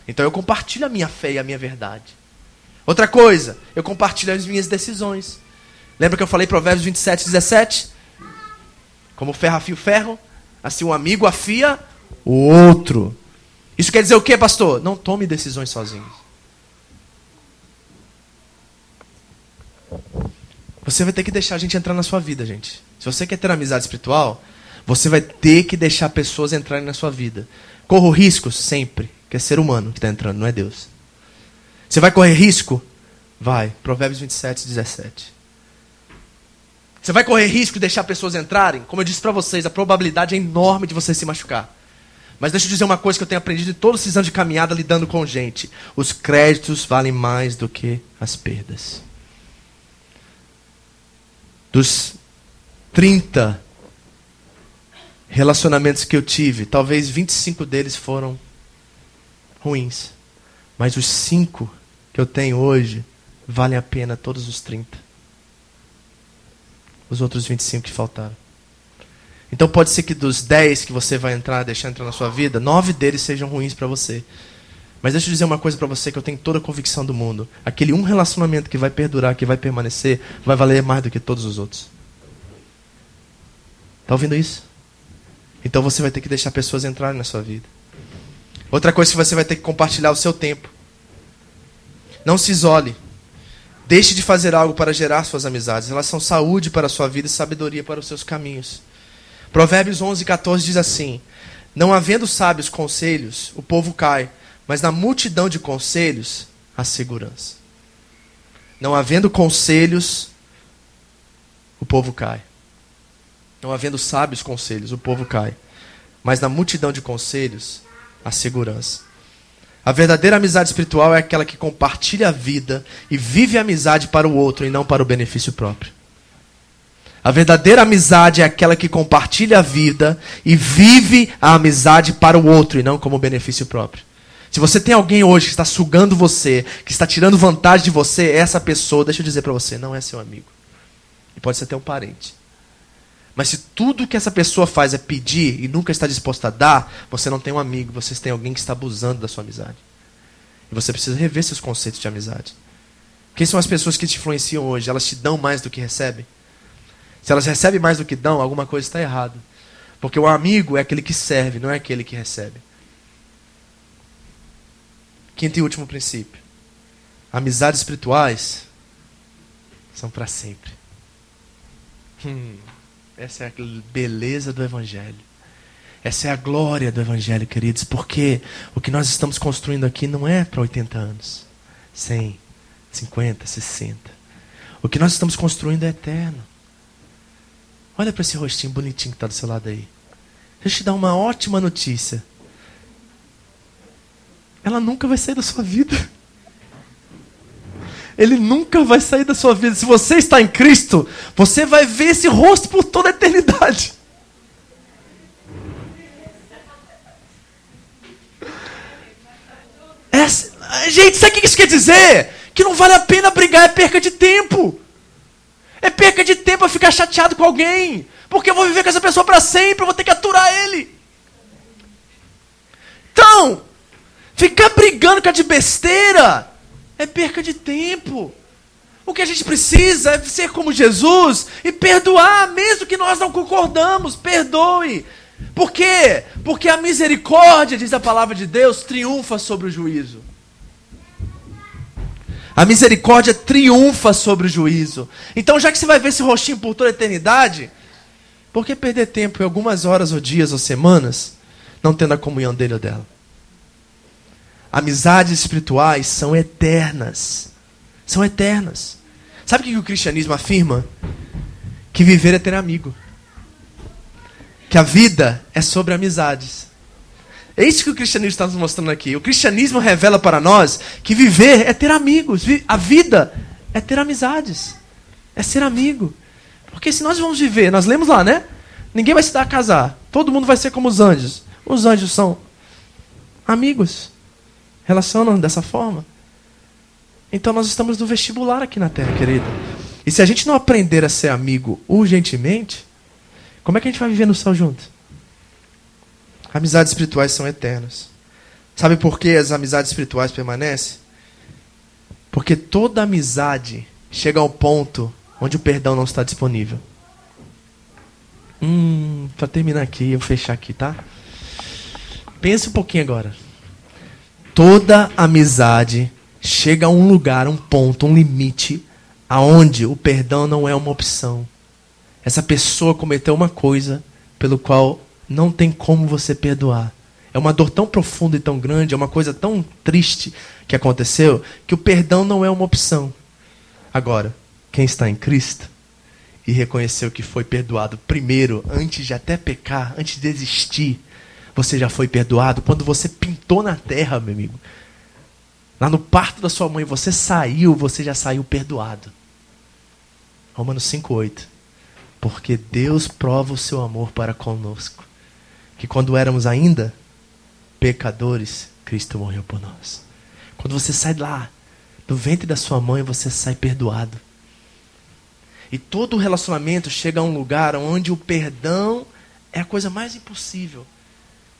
Então eu compartilho a minha fé e a minha verdade. Outra coisa, eu compartilho as minhas decisões. Lembra que eu falei Provérbios 27, 17? Como ferro afia o ferro, assim um amigo afia o outro. Isso quer dizer o que, pastor? Não tome decisões sozinho. Você vai ter que deixar a gente entrar na sua vida, gente. Se você quer ter amizade espiritual, você vai ter que deixar pessoas entrarem na sua vida. Corra o risco sempre, que é ser humano que está entrando, não é Deus. Você vai correr risco? Vai. Provérbios 27, 17. Você vai correr risco de deixar pessoas entrarem? Como eu disse para vocês, a probabilidade é enorme de você se machucar. Mas deixa eu dizer uma coisa que eu tenho aprendido em todos esses anos de caminhada lidando com gente. Os créditos valem mais do que as perdas. Dos 30 relacionamentos que eu tive, talvez 25 deles foram ruins. Mas os 5 que eu tenho hoje valem a pena todos os 30. Os outros 25 que faltaram. Então pode ser que dos 10 que você vai entrar, deixar entrar na sua vida, nove deles sejam ruins para você. Mas deixa eu dizer uma coisa para você que eu tenho toda a convicção do mundo. Aquele um relacionamento que vai perdurar, que vai permanecer, vai valer mais do que todos os outros. Está ouvindo isso? Então você vai ter que deixar pessoas entrarem na sua vida. Outra coisa que você vai ter que compartilhar o seu tempo. Não se isole. Deixe de fazer algo para gerar suas amizades. Elas são saúde para a sua vida e sabedoria para os seus caminhos. Provérbios 11, 14 diz assim: Não havendo sábios conselhos, o povo cai, mas na multidão de conselhos, há segurança. Não havendo conselhos, o povo cai. Não havendo sábios conselhos, o povo cai. Mas na multidão de conselhos, a segurança. A verdadeira amizade espiritual é aquela que compartilha a vida e vive a amizade para o outro e não para o benefício próprio. A verdadeira amizade é aquela que compartilha a vida e vive a amizade para o outro e não como benefício próprio. Se você tem alguém hoje que está sugando você, que está tirando vantagem de você, essa pessoa, deixa eu dizer para você, não é seu amigo. E pode ser até um parente. Mas se tudo que essa pessoa faz é pedir e nunca está disposta a dar, você não tem um amigo, você tem alguém que está abusando da sua amizade. E você precisa rever seus conceitos de amizade. Quem são as pessoas que te influenciam hoje? Elas te dão mais do que recebem? Se elas recebem mais do que dão, alguma coisa está errada. Porque o amigo é aquele que serve, não é aquele que recebe. Quinto e último princípio. Amizades espirituais são para sempre. Hum. Essa é a beleza do Evangelho. Essa é a glória do Evangelho, queridos, porque o que nós estamos construindo aqui não é para 80 anos, 100, 50, 60. O que nós estamos construindo é eterno. Olha para esse rostinho bonitinho que está do seu lado aí. Deixa eu te dar uma ótima notícia. Ela nunca vai sair da sua vida. Ele nunca vai sair da sua vida. Se você está em Cristo, você vai ver esse rosto por toda a eternidade. Essa, gente, sabe o que isso quer dizer? Que não vale a pena brigar, é perca de tempo. É perca de tempo eu ficar chateado com alguém. Porque eu vou viver com essa pessoa para sempre, eu vou ter que aturar ele. Então, ficar brigando com a de besteira é perca de tempo. O que a gente precisa é ser como Jesus e perdoar, mesmo que nós não concordamos. Perdoe. Por quê? Porque a misericórdia, diz a palavra de Deus, triunfa sobre o juízo. A misericórdia triunfa sobre o juízo. Então, já que você vai ver esse rostinho por toda a eternidade, por que perder tempo em algumas horas ou dias ou semanas não tendo a comunhão dele ou dela? Amizades espirituais são eternas. São eternas. Sabe o que o cristianismo afirma? Que viver é ter amigo. Que a vida é sobre amizades. É isso que o cristianismo está nos mostrando aqui. O cristianismo revela para nós que viver é ter amigos. A vida é ter amizades. É ser amigo. Porque se nós vamos viver, nós lemos lá, né? Ninguém vai se dar a casar. Todo mundo vai ser como os anjos. Os anjos são amigos. Relacionam dessa forma. Então nós estamos no vestibular aqui na Terra, querida. E se a gente não aprender a ser amigo urgentemente, como é que a gente vai viver no céu junto? Amizades espirituais são eternas. Sabe por que as amizades espirituais permanecem? Porque toda amizade chega ao ponto onde o perdão não está disponível. Hum, para terminar aqui, eu fechar aqui, tá? Pense um pouquinho agora. Toda amizade chega a um lugar, um ponto, um limite aonde o perdão não é uma opção. Essa pessoa cometeu uma coisa pelo qual não tem como você perdoar. É uma dor tão profunda e tão grande, é uma coisa tão triste que aconteceu, que o perdão não é uma opção. Agora, quem está em Cristo e reconheceu que foi perdoado primeiro, antes de até pecar, antes de existir, você já foi perdoado. Quando você pintou na terra, meu amigo, lá no parto da sua mãe, você saiu, você já saiu perdoado. Romanos 5,8. Porque Deus prova o seu amor para conosco que quando éramos ainda pecadores, Cristo morreu por nós. Quando você sai lá do ventre da sua mãe, você sai perdoado. E todo relacionamento chega a um lugar onde o perdão é a coisa mais impossível.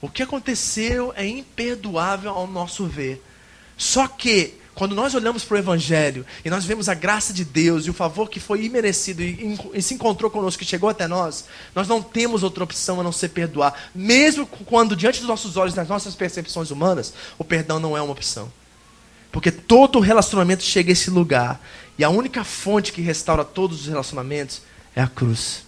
O que aconteceu é imperdoável ao nosso ver. Só que quando nós olhamos para o Evangelho e nós vemos a graça de Deus e o favor que foi imerecido e, e, se encontrou conosco, que chegou até nós, nós não temos outra opção a não ser perdoar. Mesmo quando, diante dos nossos olhos, nas nossas percepções humanas, o perdão não é uma opção. Porque todo relacionamento chega a esse lugar. E a única fonte que restaura todos os relacionamentos é a cruz.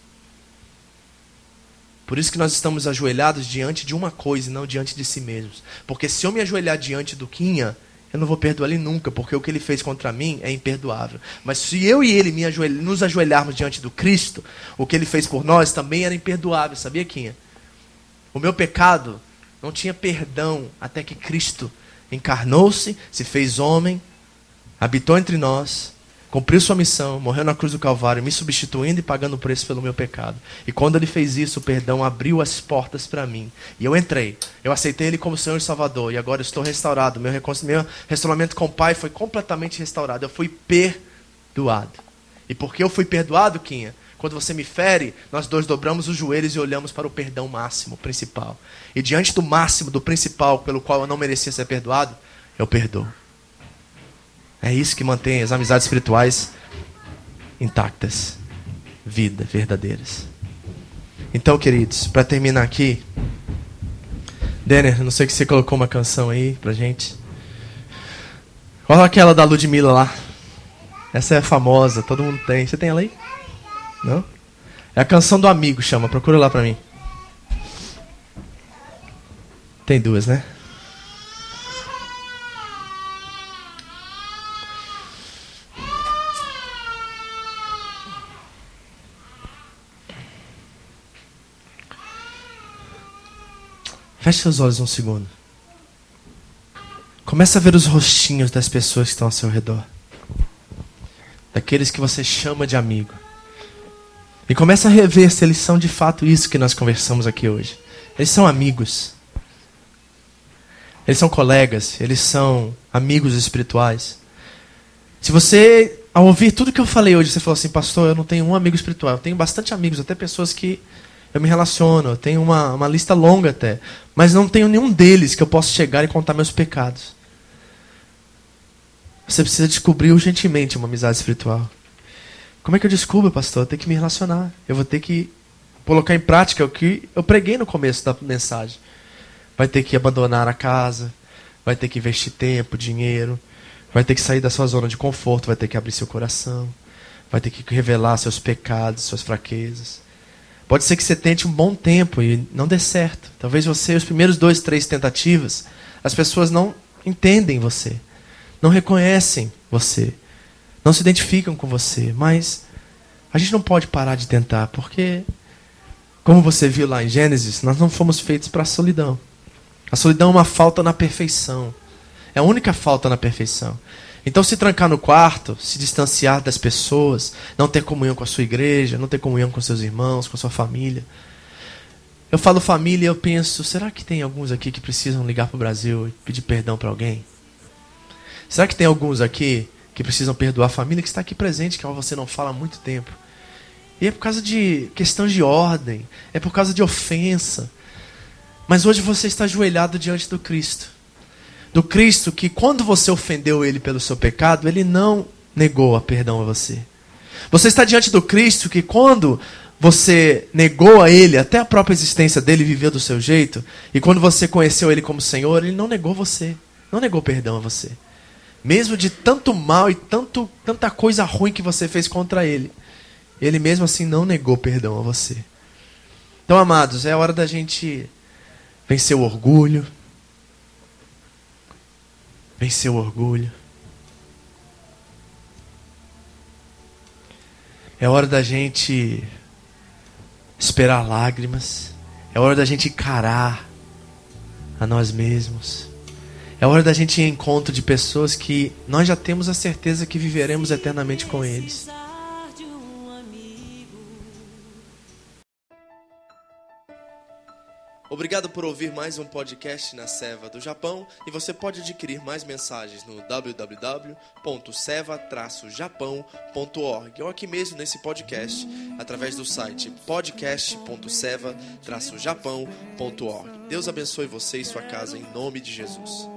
Por isso que nós estamos ajoelhados diante de uma coisa e não diante de si mesmos. Porque se eu me ajoelhar diante do Quinha, eu não vou perdoar ele nunca, porque o que ele fez contra mim é imperdoável. Mas se eu e ele ajoelh nos ajoelharmos diante do Cristo, o que ele fez por nós também era imperdoável, sabia, Quinha? O meu pecado não tinha perdão até que Cristo encarnou-se, se fez homem, habitou entre nós, cumpriu sua missão, morreu na cruz do Calvário, me substituindo e pagando o preço pelo meu pecado. E quando ele fez isso, o perdão abriu as portas para mim. E eu entrei. Eu aceitei ele como Senhor e Salvador. E agora estou restaurado. Meu, meu restauramento com o Pai foi completamente restaurado. Eu fui perdoado. E porque eu fui perdoado, Quinha, quando você me fere, nós dois dobramos os joelhos e olhamos para o perdão máximo, principal. E diante do máximo, do principal, pelo qual eu não merecia ser perdoado, eu perdoo. É isso que mantém as amizades espirituais intactas, vida, verdadeiras. Então, queridos, para terminar aqui, Denner, não sei que você colocou uma canção aí pra gente. Olha aquela da Ludmilla lá. Essa é famosa, todo mundo tem. Você tem ela aí? Não? É a canção do amigo, chama. Procura lá pra mim. Tem duas, né? Feche seus olhos um segundo. Começa a ver os rostinhos das pessoas que estão ao seu redor. Daqueles que você chama de amigo. E começa a rever se eles são de fato isso que nós conversamos aqui hoje. Eles são amigos. Eles são colegas, eles são amigos espirituais. Se você, ao ouvir tudo que eu falei hoje, você falou assim, pastor, eu não tenho um amigo espiritual. Eu tenho bastante amigos, até pessoas que eu me relaciono, eu tenho uma, uma lista longa até. Mas não tenho nenhum deles que eu possa chegar e contar meus pecados. Você precisa descobrir urgentemente uma amizade espiritual. Como é que eu descubro, pastor? Eu tenho que me relacionar. Eu vou ter que colocar em prática o que eu preguei no começo da mensagem. Vai ter que abandonar a casa, vai ter que investir tempo, dinheiro, vai ter que sair da sua zona de conforto, vai ter que abrir seu coração, vai ter que revelar seus pecados, suas fraquezas. Pode ser que você tente um bom tempo e não dê certo. Talvez você, os primeiros dois, três tentativas, as pessoas não entendem você, não reconhecem você, não se identificam com você. Mas a gente não pode parar de tentar, porque, como você viu lá em Gênesis, nós não fomos feitos para a solidão. A solidão é uma falta na perfeição. É a única falta na perfeição. Então, se trancar no quarto, se distanciar das pessoas, não ter comunhão com a sua igreja, não ter comunhão com seus irmãos, com a sua família. Eu falo família e eu penso, será que tem alguns aqui que precisam ligar para o Brasil e pedir perdão para alguém? Será que tem alguns aqui que precisam perdoar a família que está aqui presente, que você não fala há muito tempo? E é por causa de questão de ordem, é por causa de ofensa. Mas hoje você está ajoelhado diante do Cristo do Cristo que quando você ofendeu ele pelo seu pecado, ele não negou a perdão a você. Você está diante do Cristo que quando você negou a ele, até a própria existência dele viveu do seu jeito, e quando você conheceu ele como Senhor, ele não negou você, não negou perdão a você. Mesmo de tanto mal e tanto, tanta coisa ruim que você fez contra ele, ele mesmo assim não negou perdão a você. Então, amados, é hora da gente vencer o orgulho, vencer o orgulho. É hora da gente esperar lágrimas. É hora da gente encarar a nós mesmos. É hora da gente ir em encontro de pessoas que nós já temos a certeza que viveremos eternamente com eles. Obrigado por ouvir mais um podcast na Seva do Japão e você pode adquirir mais mensagens no www.seva-japão.org ou aqui mesmo nesse podcast através do site podcast.seva-japão.org. Deus abençoe você e sua casa em nome de Jesus.